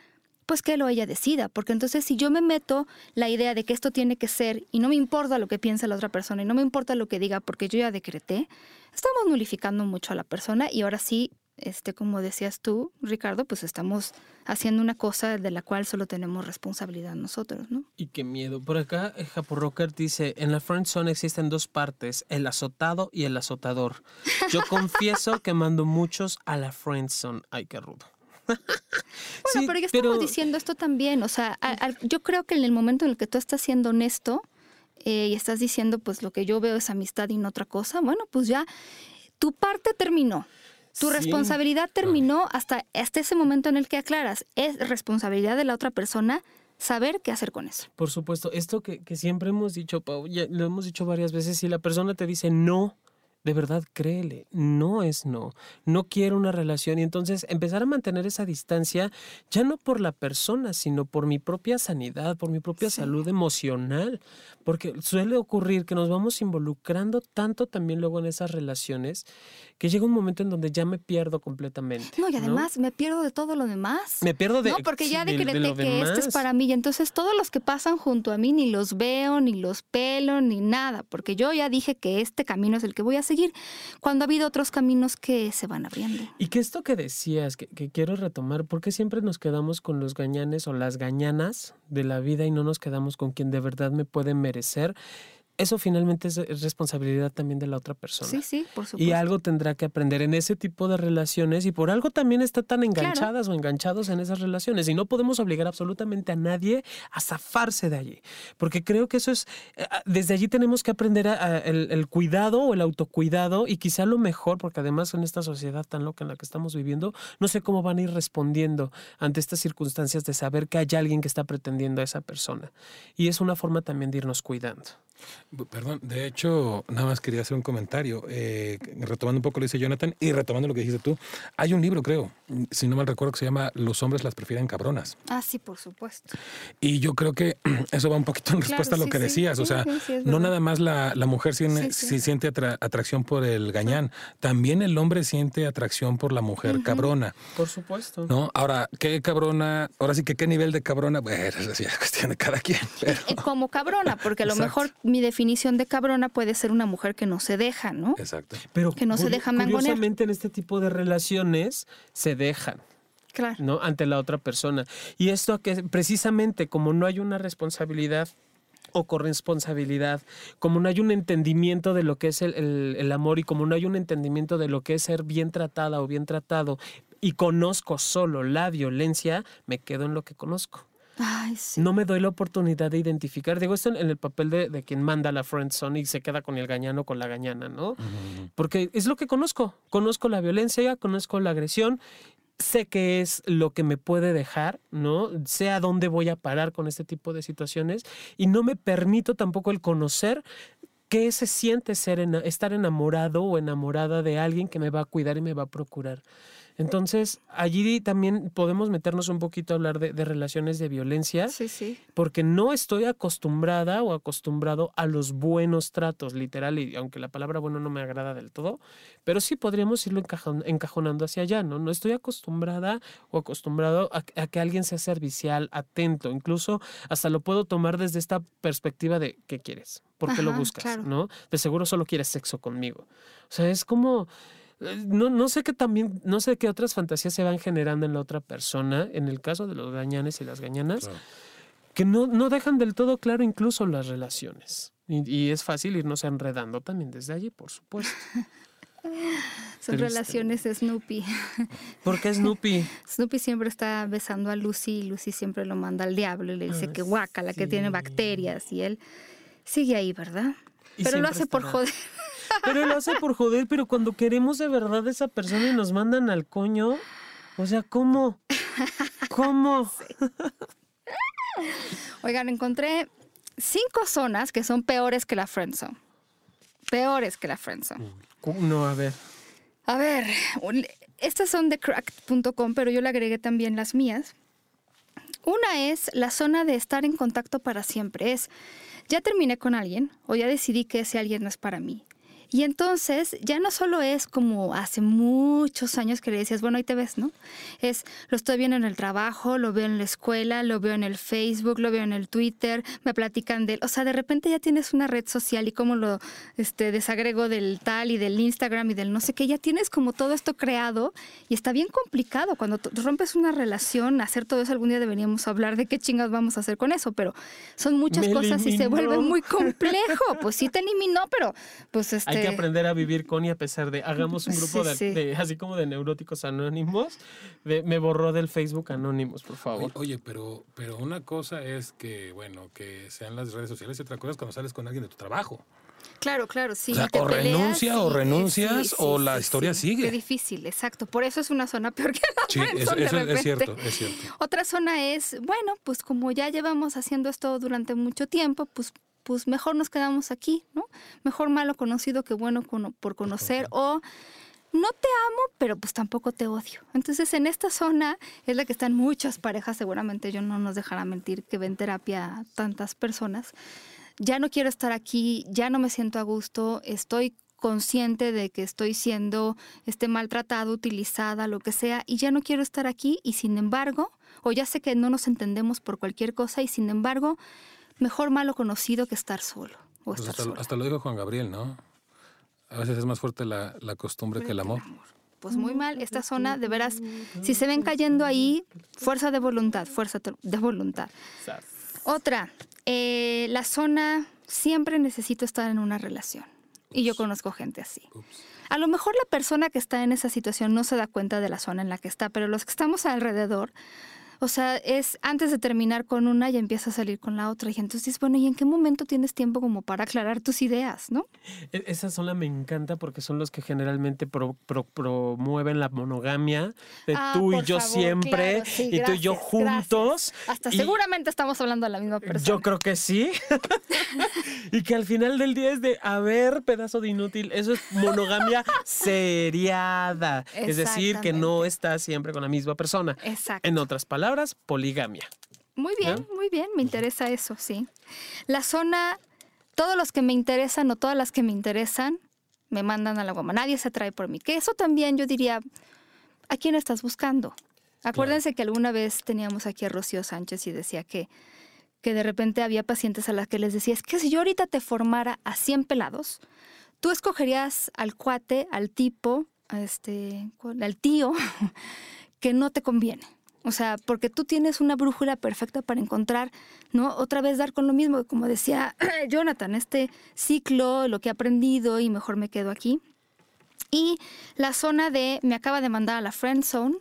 pues que él o ella decida, porque entonces si yo me meto la idea de que esto tiene que ser y no me importa lo que piense la otra persona y no me importa lo que diga porque yo ya decreté, estamos nulificando mucho a la persona y ahora sí este, como decías tú, Ricardo, pues estamos haciendo una cosa de la cual solo tenemos responsabilidad nosotros, ¿no? Y qué miedo. Por acá, eh, Japo Rocker dice, en la friend zone existen dos partes, el azotado y el azotador. Yo confieso que mando muchos a la friend zone. Ay, qué rudo. Bueno, pero ya estamos diciendo esto también. O sea, yo creo que en el momento en el que tú estás siendo honesto eh, y estás diciendo, pues lo que yo veo es amistad y no otra cosa, bueno, pues ya tu parte terminó. Tu responsabilidad terminó hasta, hasta ese momento en el que aclaras. Es responsabilidad de la otra persona saber qué hacer con eso. Por supuesto, esto que, que siempre hemos dicho, Pau, ya lo hemos dicho varias veces, si la persona te dice no, de verdad créele, no es no, no quiero una relación. Y entonces empezar a mantener esa distancia ya no por la persona, sino por mi propia sanidad, por mi propia salud emocional, porque suele ocurrir que nos vamos involucrando tanto también luego en esas relaciones que llega un momento en donde ya me pierdo completamente. No, y además me pierdo de todo lo demás. Me pierdo de... No, porque ya decreté que este es para mí. Y entonces todos los que pasan junto a mí ni los veo, ni los pelo, ni nada, porque yo ya dije que este camino es el que voy a seguir cuando ha habido otros caminos que se van abriendo. Y que esto que decías, que, que quiero retomar, ¿por qué siempre nos quedamos con los gañanes o las gañanas de la vida y no nos quedamos con quien de verdad me puede merecer? Eso finalmente es responsabilidad también de la otra persona. Sí, sí, por supuesto. Y algo tendrá que aprender en ese tipo de relaciones y por algo también está tan enganchadas o enganchados en esas relaciones. Y no podemos obligar absolutamente a nadie a zafarse de allí. Porque creo que eso es, eh, ah, desde allí tenemos que aprender el, cuidado o el autocuidado y quizá lo mejor, porque además en esta sociedad tan loca en la que estamos viviendo, no sé cómo van a ir respondiendo ante estas circunstancias de saber que hay alguien que está pretendiendo a esa persona. Y es una forma también de irnos cuidando. Perdón, de hecho, nada más quería hacer un comentario, eh, retomando un poco lo que dice Jonathan y retomando lo que dijiste tú. Hay un libro, creo, si no mal recuerdo, que se llama Los hombres las prefieren cabronas. Ah, sí, por supuesto. Y yo creo que [CLEARS THROAT] eso va un poquito en respuesta a lo que decías. o sea, no nada más la, mujer siente, siente atracción por el gañán, también el hombre siente atracción por la mujer cabrona. Por supuesto. ¿No? Ahora, ¿qué cabrona? Ahora sí que qué nivel de cabrona, bueno, es cuestión de cada quien. Eh, como cabrona, porque a lo [LAUGHS] mejor mi definición de cabrona puede ser una mujer que no se deja, ¿no? Exacto. Pero que no se deja mangonear. Curiosamente en este tipo de relaciones se dejan. Claro. ¿no? ante la otra persona. Y esto que precisamente como no hay una responsabilidad o corresponsabilidad, como no hay un entendimiento de lo que es el, el, amor y como no hay un entendimiento de lo que es ser bien tratada o bien tratado y conozco solo la violencia, me quedo en lo que conozco. No me doy la oportunidad de identificar. Digo esto en, el papel de, quien manda la friend zone y se queda con el gañano con la gañana, ¿no? Porque es lo que conozco. Conozco la violencia, conozco la agresión sé que es lo que me puede dejar, ¿no? Sé a dónde voy a parar con este tipo de situaciones y no me permito tampoco el conocer qué se siente ser estar enamorado o enamorada de alguien que me va a cuidar y me va a procurar. Entonces, allí también podemos meternos un poquito a hablar de, relaciones de violencia. Sí, sí. Porque no estoy acostumbrada o acostumbrado a los buenos tratos, literal, y aunque la palabra bueno no me agrada del todo, pero sí podríamos irlo encajonando hacia allá, ¿no? No estoy acostumbrada o acostumbrado a, que alguien sea servicial, atento, incluso hasta lo puedo tomar desde esta perspectiva de ¿qué quieres? ¿Por qué lo buscas? ¿No? De seguro solo quieres sexo conmigo. O sea, es como no, no sé qué también, no sé qué otras fantasías se van generando en la otra persona, en el caso de los gañanes y las gañanas, que no, no dejan del todo claro incluso las relaciones. Y, es fácil irnos enredando también desde allí, por supuesto. [LAUGHS] Son relaciones de Snoopy. [LAUGHS] ¿Por qué Snoopy? Snoopy siempre está besando a Lucy y Lucy siempre lo manda al diablo y le dice ah, que guaca, la que tiene bacterias y él sigue ahí, ¿verdad? Pero lo hace por joder. Pero lo hace por joder, pero cuando queremos de verdad a esa persona y nos mandan al coño, o sea, ¿cómo? ¿Cómo? [LAUGHS] Oigan, encontré cinco zonas que son peores que la friendzone. Peores que la friendzone. No, a ver. A ver, estas son de cracked.com, pero yo le agregué también las mías. Una es la zona de estar en contacto para siempre. Es, ya terminé con alguien o ya decidí que ese alguien no es para mí. Y entonces ya no solo es como hace muchos años que le decías, bueno, ahí te ves, ¿no? Es, lo estoy viendo en el trabajo, lo veo en la escuela, lo veo en el Facebook, lo veo en el Twitter, me platican de él. O sea, de repente ya tienes una red social y como lo este, desagrego del tal y del Instagram y del no sé qué, ya tienes como todo esto creado y está bien complicado. Cuando rompes una relación, hacer todo eso, algún día deberíamos hablar de qué chingas vamos a hacer con eso, pero son muchas cosas y se vuelve muy [LAUGHS] complejo. Pues sí te eliminó, pero pues este hay que aprender a vivir con y a pesar de, hagamos un [LAUGHS] grupo de, así como de neuróticos anónimos, de, me borró del Facebook anónimos, por favor. Oye, pero, pero una cosa es que, bueno, que sean las redes sociales y otra cosa es cuando sales con alguien de tu trabajo. Claro, claro, sí. O, renuncia o renuncias o la historia sigue. Qué difícil, exacto. Por eso es una zona [LAUGHS] peor que la Sí, eso, es cierto, es cierto. Otra zona es, bueno, pues como ya llevamos haciendo esto durante mucho tiempo, pues pues mejor nos quedamos aquí, ¿no? Mejor malo conocido que bueno por conocer o no te amo, pero pues tampoco te odio. Entonces en esta zona es la que están muchas parejas, seguramente yo no nos dejará mentir que ven terapia tantas personas. Ya no quiero estar aquí, ya no me siento a gusto, estoy consciente de que estoy siendo este maltratado, utilizada, lo que sea, y ya no quiero estar aquí y sin embargo, o ya sé que no nos entendemos por cualquier cosa y sin embargo, mejor malo conocido que estar solo. Pues hasta, lo dijo Juan Gabriel, ¿no? A veces es más fuerte la, costumbre que el amor. Pues muy mal, esta zona, de veras, si se ven cayendo ahí, fuerza de voluntad, fuerza de voluntad. Otra, eh, la zona, siempre necesito estar en una relación. Y yo conozco gente así. A lo mejor la persona que está en esa situación no se da cuenta de la zona en la que está, pero los que estamos alrededor o sea, es antes de terminar con una y empieza a salir con la otra. Y entonces, bueno, ¿y en qué momento tienes tiempo como para aclarar tus ideas, no? E, esa zona me encanta porque son los que generalmente promueven la monogamia de ah, tú y yo siempre y tú y yo juntos. Hasta seguramente estamos hablando de la misma persona. Yo creo que sí. [LAUGHS] y que al final del día es de, a ver, pedazo de inútil, eso es monogamia [LAUGHS] seriada. Es decir, que no estás siempre con la misma persona. Exacto. En otras palabras poligamia. Muy bien, muy bien, me interesa eso, sí. La zona, todos los que me interesan o todas las que me interesan, me mandan a la goma. Nadie se atrae por mí. Que eso también yo diría, ¿a quién estás buscando? Acuérdense que alguna vez teníamos aquí a Rocío Sánchez y decía que, que de repente había pacientes a las que les decía, es que si yo ahorita te formara a 100 pelados, tú escogerías al cuate, al tipo, este, al tío, [LAUGHS] que no te conviene. O sea, porque tú tienes una brújula perfecta para encontrar, ¿no? Otra vez dar con lo mismo, como decía [CLEARS THROAT] Jonathan, este ciclo, lo que he aprendido y mejor me quedo aquí. Y la zona de me acaba de mandar a la friend zone,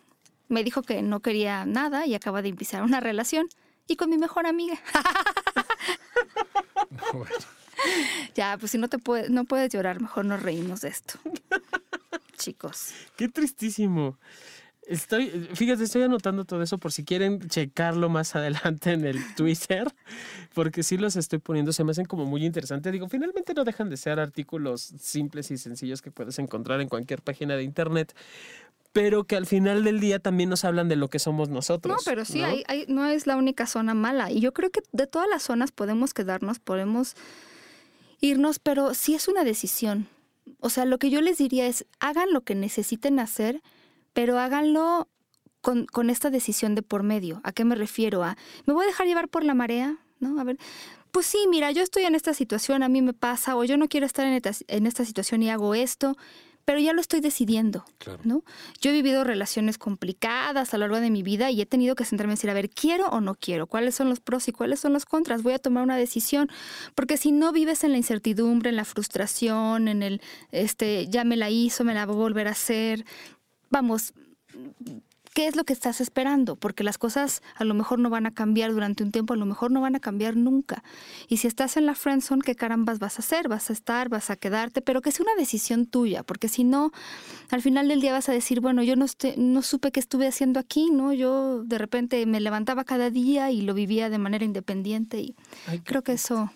me dijo que no quería nada y acaba de empezar una relación y con mi mejor amiga. [LAUGHS] Ya, pues si no te puedes, no puedes llorar, mejor nos reímos de esto. [LAUGHS] Chicos. Qué tristísimo. Estoy, fíjate, estoy anotando todo eso por si quieren checarlo más [LAUGHS] adelante en el Twitter, porque sí los estoy poniendo, se me hacen como muy interesantes. Digo, finalmente no dejan de ser artículos simples y sencillos que puedes encontrar en cualquier página de internet, pero que al final del día también nos hablan de lo que somos nosotros. No, pero sí, ¿no? no es la única zona mala. Y yo creo que de todas las zonas podemos quedarnos, podemos irnos, pero sí es una decisión. O sea, lo que yo les diría es, hagan lo que necesiten hacer pero háganlo con, con, esta decisión de por medio. ¿A qué me refiero? A, ¿me voy a dejar llevar por la marea? ¿No? A ver, pues sí, mira, yo estoy en esta situación, a mí me pasa, o yo no quiero estar en esta, en esta situación y hago esto, pero ya lo estoy decidiendo, ¿no? Yo he vivido relaciones complicadas a lo largo de mi vida y he tenido que centrarme en decir, a ver, ¿quiero o no quiero? ¿Cuáles son los pros y cuáles son los contras? Voy a tomar una decisión, porque si no vives en la incertidumbre, en la frustración, en el, este, ya me la hizo, me la voy a volver a hacer, vamos, ¿qué es lo que estás esperando? Porque las cosas a lo mejor no van a cambiar durante un tiempo, a lo mejor no van a cambiar nunca. Y si estás en la friendzone, ¿qué carambas vas a hacer? ¿Vas a estar? ¿Vas a quedarte? Pero que sea una decisión tuya, porque si no, al final del día vas a decir, bueno, yo no, no supe qué estuve haciendo aquí, ¿no? Yo de repente me levantaba cada día y lo vivía de manera independiente y creo que eso...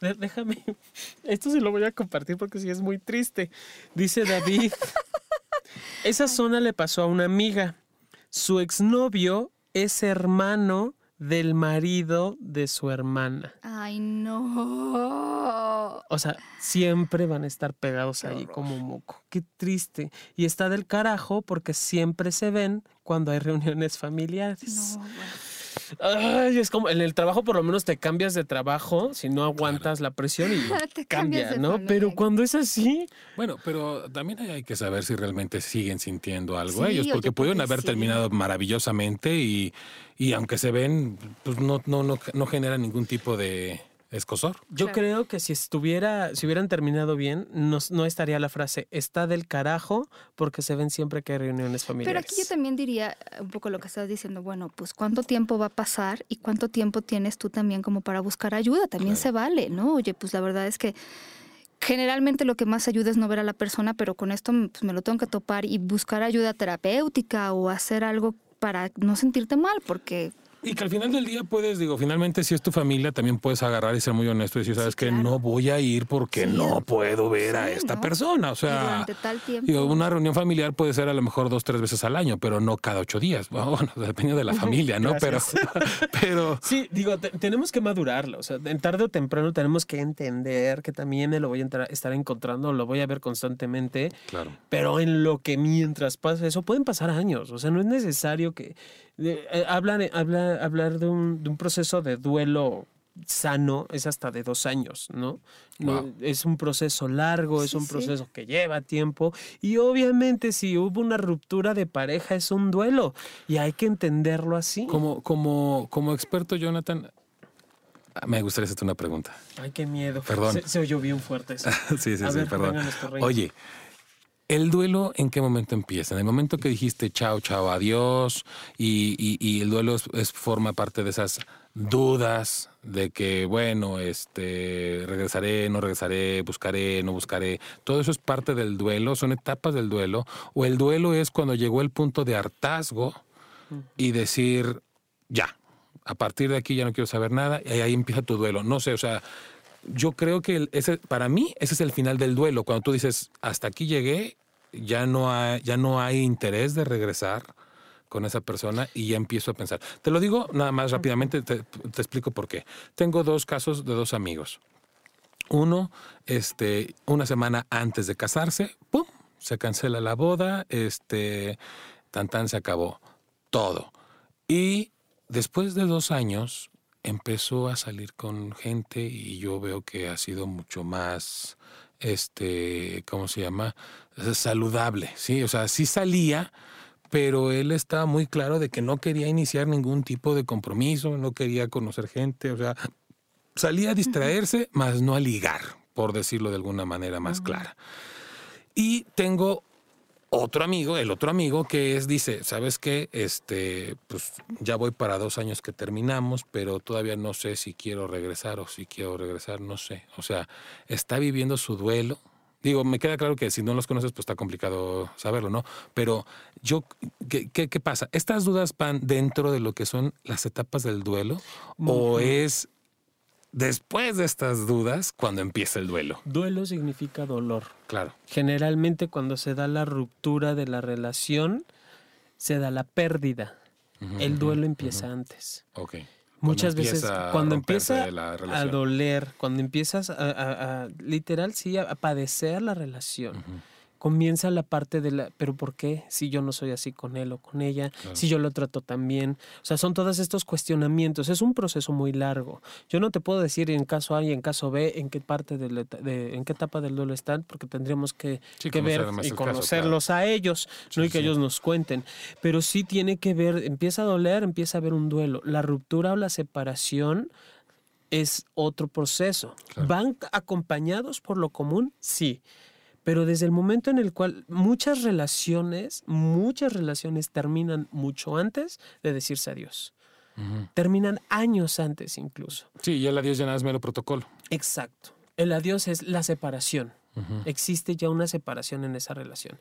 Déjame, [LAUGHS] esto se lo voy a compartir porque sí es muy triste. Dice David, [LAUGHS] esa zona le pasó a una amiga. Su exnovio es hermano del marido de su hermana. Ay, no. O sea, siempre van a estar pegados ahí como moco. Qué triste. Y está del carajo porque siempre se ven cuando hay reuniones familiares. No, Ay, es como en el trabajo por lo menos te cambias de trabajo si no aguantas la presión y [LAUGHS] cambia, ¿no? Pero cuando es así. Bueno, pero también hay que saber si realmente siguen sintiendo algo ellos, porque pueden haber terminado maravillosamente y, y aunque se ven, pues no, no, no, no generan ningún tipo de escosor. Yo creo que si estuviera, si hubieran terminado bien, no, no, estaría la frase está del carajo porque se ven siempre que hay reuniones familiares. Pero aquí yo también diría un poco lo que estás diciendo, bueno, pues cuánto tiempo va a pasar y cuánto tiempo tienes tú también como para buscar ayuda, también se vale, ¿no? Oye, pues la verdad es que generalmente lo que más ayuda es no ver a la persona, pero con esto pues, me lo tengo que topar y buscar ayuda terapéutica o hacer algo para no sentirte mal, porque y que al final del día puedes, digo, finalmente si es tu familia, también puedes agarrar y ser muy honesto y decir, sabes que no voy a ir porque no puedo ver a esta persona. O sea, durante tal tiempo. una reunión familiar puede ser a lo mejor dos, tres veces al año, pero no cada ocho días. [LAUGHS] Bueno, depende de la familia, ¿no? pero, [LAUGHS] pero. Sí, digo, tenemos que madurarlo. O sea, en tarde o temprano tenemos que entender que también me lo voy a estar encontrando, lo voy a ver constantemente. Claro. Pero en lo que mientras pasa eso, pueden pasar años. O sea, no es necesario que eh, hablar, hablar, hablar de, un, de un proceso de duelo sano es hasta de dos años, ¿no? es un proceso largo, es un proceso que lleva tiempo y obviamente si hubo una ruptura de pareja es un duelo y hay que entenderlo así. Como, como, como experto, Jonathan, me gustaría hacerte una pregunta. Ay, qué miedo. Perdón. Se, oyó bien fuerte eso. [LAUGHS] sí, sí, sí, perdón. Oye, ¿El duelo en qué momento empieza? En el momento que dijiste chao, chao, adiós, y, el duelo es, forma parte de esas dudas de que, bueno, este, regresaré, no regresaré, buscaré, no buscaré. Todo eso es parte del duelo, son etapas del duelo. O el duelo es cuando llegó el punto de hartazgo y decir, ya, a partir de aquí ya no quiero saber nada, y ahí empieza tu duelo. No sé, o sea, yo creo que ese, para mí ese es el final del duelo, cuando tú dices, hasta aquí llegué, ya no hay, ya no hay interés de regresar con esa persona y ya empiezo a pensar. Te lo digo nada más rápidamente, te, explico por qué. Tengo dos casos de dos amigos. Uno, este, una semana antes de casarse, ¡pum! Se cancela la boda, este, tan tan se acabó todo. Y después de dos años, empezó a salir con gente y yo veo que ha sido mucho más, este, ¿cómo se llama? Saludable, ¿sí? O sea, sí salía, pero él estaba muy claro de que no quería iniciar ningún tipo de compromiso, no quería conocer gente, o sea, salía a distraerse, más no a ligar, por decirlo de alguna manera más clara. Y tengo otro amigo, el otro amigo que es, dice, ¿sabes qué? Este, pues ya voy para dos años que terminamos, pero todavía no sé si quiero regresar o si quiero regresar, no sé. O sea, está viviendo su duelo. Digo, me queda claro que si no los conoces, pues está complicado saberlo, ¿no? Pero yo, ¿qué, qué, pasa? ¿Estas dudas van dentro de lo que son las etapas del duelo? ¿O es después de estas dudas cuando empieza el duelo. Duelo significa dolor. Claro. Generalmente cuando se da la ruptura de la relación, se da la pérdida. el duelo empieza antes. Ok. Muchas veces cuando empieza a doler, cuando empiezas a, literal, sí, a, padecer la relación comienza la parte de la, pero ¿por qué? Si yo no soy así con él o con ella, si yo lo trato tan bien. O sea, son todos estos cuestionamientos. Es un proceso muy largo. Yo no te puedo decir en caso A y en caso B en qué parte de, en qué etapa del duelo están, porque tendríamos que, ver y conocerlos a ellos, no y que ellos nos cuenten. Pero sí tiene que ver, empieza a doler, empieza a haber un duelo. La ruptura o la separación es otro proceso. ¿Van acompañados por lo común? Sí Pero desde el momento en el cual muchas relaciones, muchas relaciones terminan mucho antes de decirse adiós. Terminan años antes incluso. Sí, y el adiós ya nada es mero protocolo. Exacto. El adiós es la separación. Existe ya una separación en esa relación.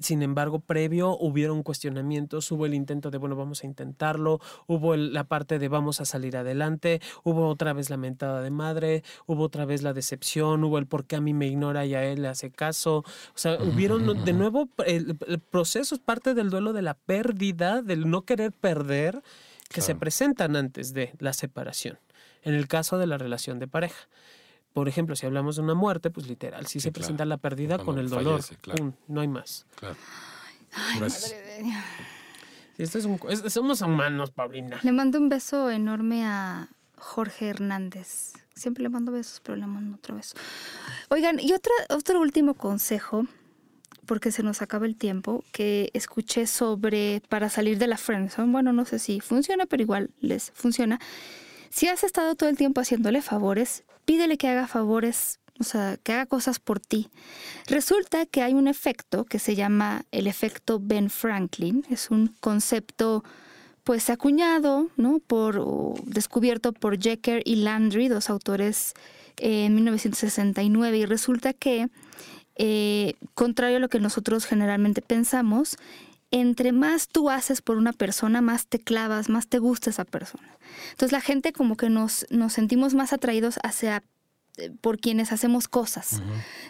Sin embargo, previo hubieron cuestionamientos, hubo el intento de, bueno, vamos a intentarlo, hubo la parte de vamos a salir adelante, hubo otra vez la mentada de madre, hubo otra vez la decepción, hubo el por qué a mí me ignora y a él le hace caso. O sea, hubieron de nuevo el, proceso, es parte del duelo de la pérdida, del no querer perder, que se presentan antes de la separación, en el caso de la relación de pareja. Por ejemplo, si hablamos de una muerte, pues literal, sí, se presenta la pérdida con el dolor. no hay más. Claro. Ay, madre Esto es un, somos humanos, Paulina. Le mando un beso enorme a Jorge Hernández. Siempre le mando besos, pero le mando otro beso. Oigan, y otra, otro último consejo, porque se nos acaba el tiempo, que escuché sobre para salir de la friendzone. Bueno, no sé si funciona, pero igual les funciona. Si has estado todo el tiempo haciéndole favores, pídele que haga favores, o sea, que haga cosas por ti. Resulta que hay un efecto que se llama el efecto Ben Franklin. Es un concepto pues acuñado, ¿no? Por, descubierto por Jecker y Landry, dos autores en 1969. Y resulta que, eh, contrario a lo que nosotros generalmente pensamos, entre más tú haces por una persona, más te clavas, más te gusta esa persona. Entonces la gente como que nos, nos sentimos más atraídos hacia eh, por quienes hacemos cosas.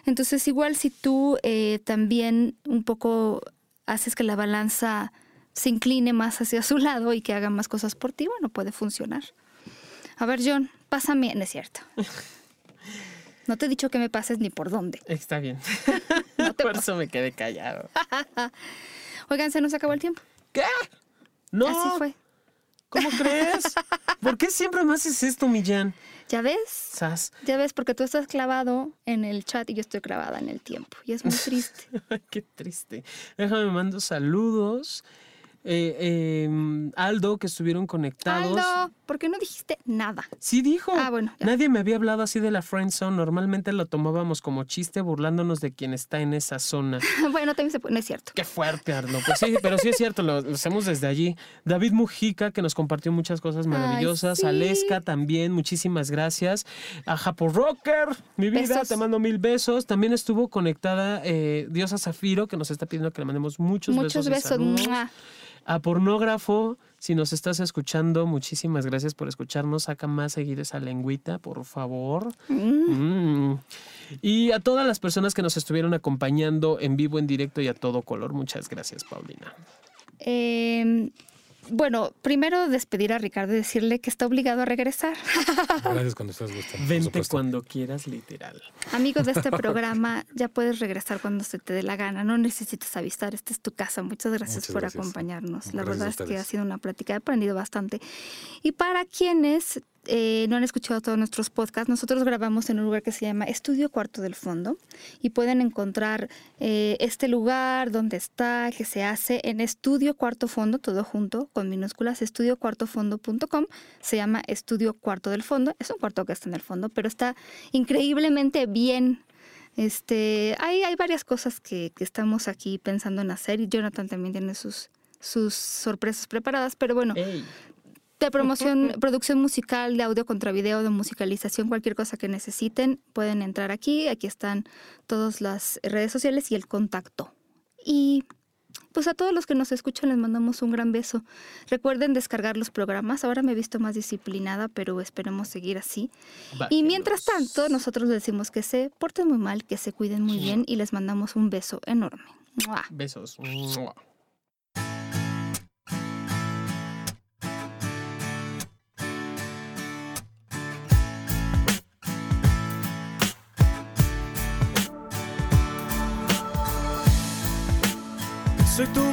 Entonces igual si tú eh, también un poco haces que la balanza se incline más hacia su [LAUGHS] lado y que haga más cosas por ti, bueno, puede funcionar. A ver, John, pásame, no es cierto. [LAUGHS] No te he dicho que me pases ni por dónde. Está bien. [LAUGHS] por eso me quedé callado. Oigan, se nos acabó el tiempo. ¿Qué? No. Así fue. ¿Cómo crees? ¿Por qué siempre más haces esto, Millán? ¿Ya ves? Ya ves, porque tú estás clavado en el chat y yo estoy clavada en el tiempo. Y es muy [LAUGHS] triste. qué triste. Déjame mando saludos. Eh, em, Aldo, que estuvieron conectados. Aldo, ¿por qué no dijiste nada? Sí dijo. Ah, bueno. Nadie me había hablado así de la friend zone. Normalmente lo tomábamos como chiste burlándonos de quien está en esa zona. [LAUGHS] bueno, también se no es cierto. Qué fuerte, Aldo. Pues sí, pero sí es cierto, lo, hacemos desde allí. David Mujica, que nos compartió muchas cosas maravillosas. Aleska también, muchísimas gracias. A Japo Rocker, mi vida, te mando mil besos. También estuvo conectada eh, Diosa Zafiro, que nos está pidiendo que le mandemos muchos, besos. Muchos besos. A Pornógrafo, si nos estás escuchando, muchísimas gracias por escucharnos. Saca más seguir esa lengüita, por favor. Mm. Mm. Y a todas las personas que nos estuvieron acompañando en vivo, en directo y a todo color, muchas gracias, Paulina. Eh, bueno, primero despedir a Ricardo y decirle que está obligado a regresar. [LAUGHS] Gracias cuando estás gustando. Vente cuando quieras, literal. Amigos de este [LAUGHS] programa, ya puedes regresar cuando se te dé la gana. No necesitas avisar, esta es tu casa. Muchas gracias por acompañarnos. La verdad es que ha sido una plática, he aprendido bastante. Y para quienes eh, no han escuchado todos nuestros podcasts, nosotros grabamos en un lugar que se llama Estudio Cuarto del Fondo y pueden encontrar eh, este lugar, donde está, que se hace en Estudio Cuarto Fondo, todo junto, con minúsculas, estudiocuartofondo.com. Se llama Estudio Cuarto del Fondo. Es un cuarto que está en el fondo, pero está increíblemente bien este, hay, hay varias cosas que, que, estamos aquí pensando en hacer y Jonathan también tiene sus, sus sorpresas preparadas, pero bueno, de promoción, producción musical, de audio contra video, de musicalización, cualquier cosa que necesiten, pueden entrar aquí. Aquí están todas las redes sociales y el contacto. Y pues a todos los que nos escuchan les mandamos un gran beso. Recuerden descargar los programas. Ahora me he visto más disciplinada, pero esperemos seguir así. Y mientras tanto, nosotros les decimos que se porten muy mal, que se cuiden muy bien y les mandamos un beso enorme. Besos.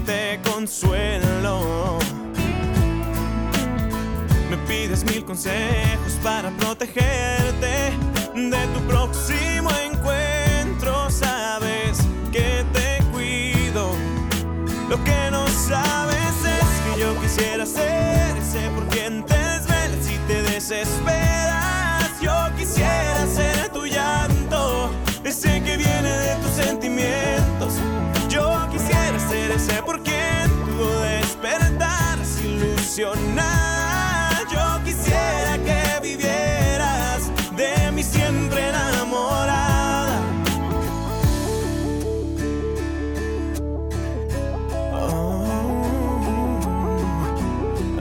te consuelo. Me pides mil consejos para protegerte de tu próximo encuentro. Sabes que te cuido. Lo que no sabes es que yo quisiera ser Yo quisiera que vivieras de mí siempre enamorada. Oh,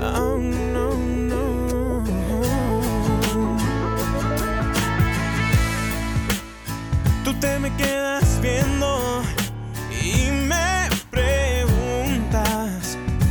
oh, no, no. Tú te me quedas viendo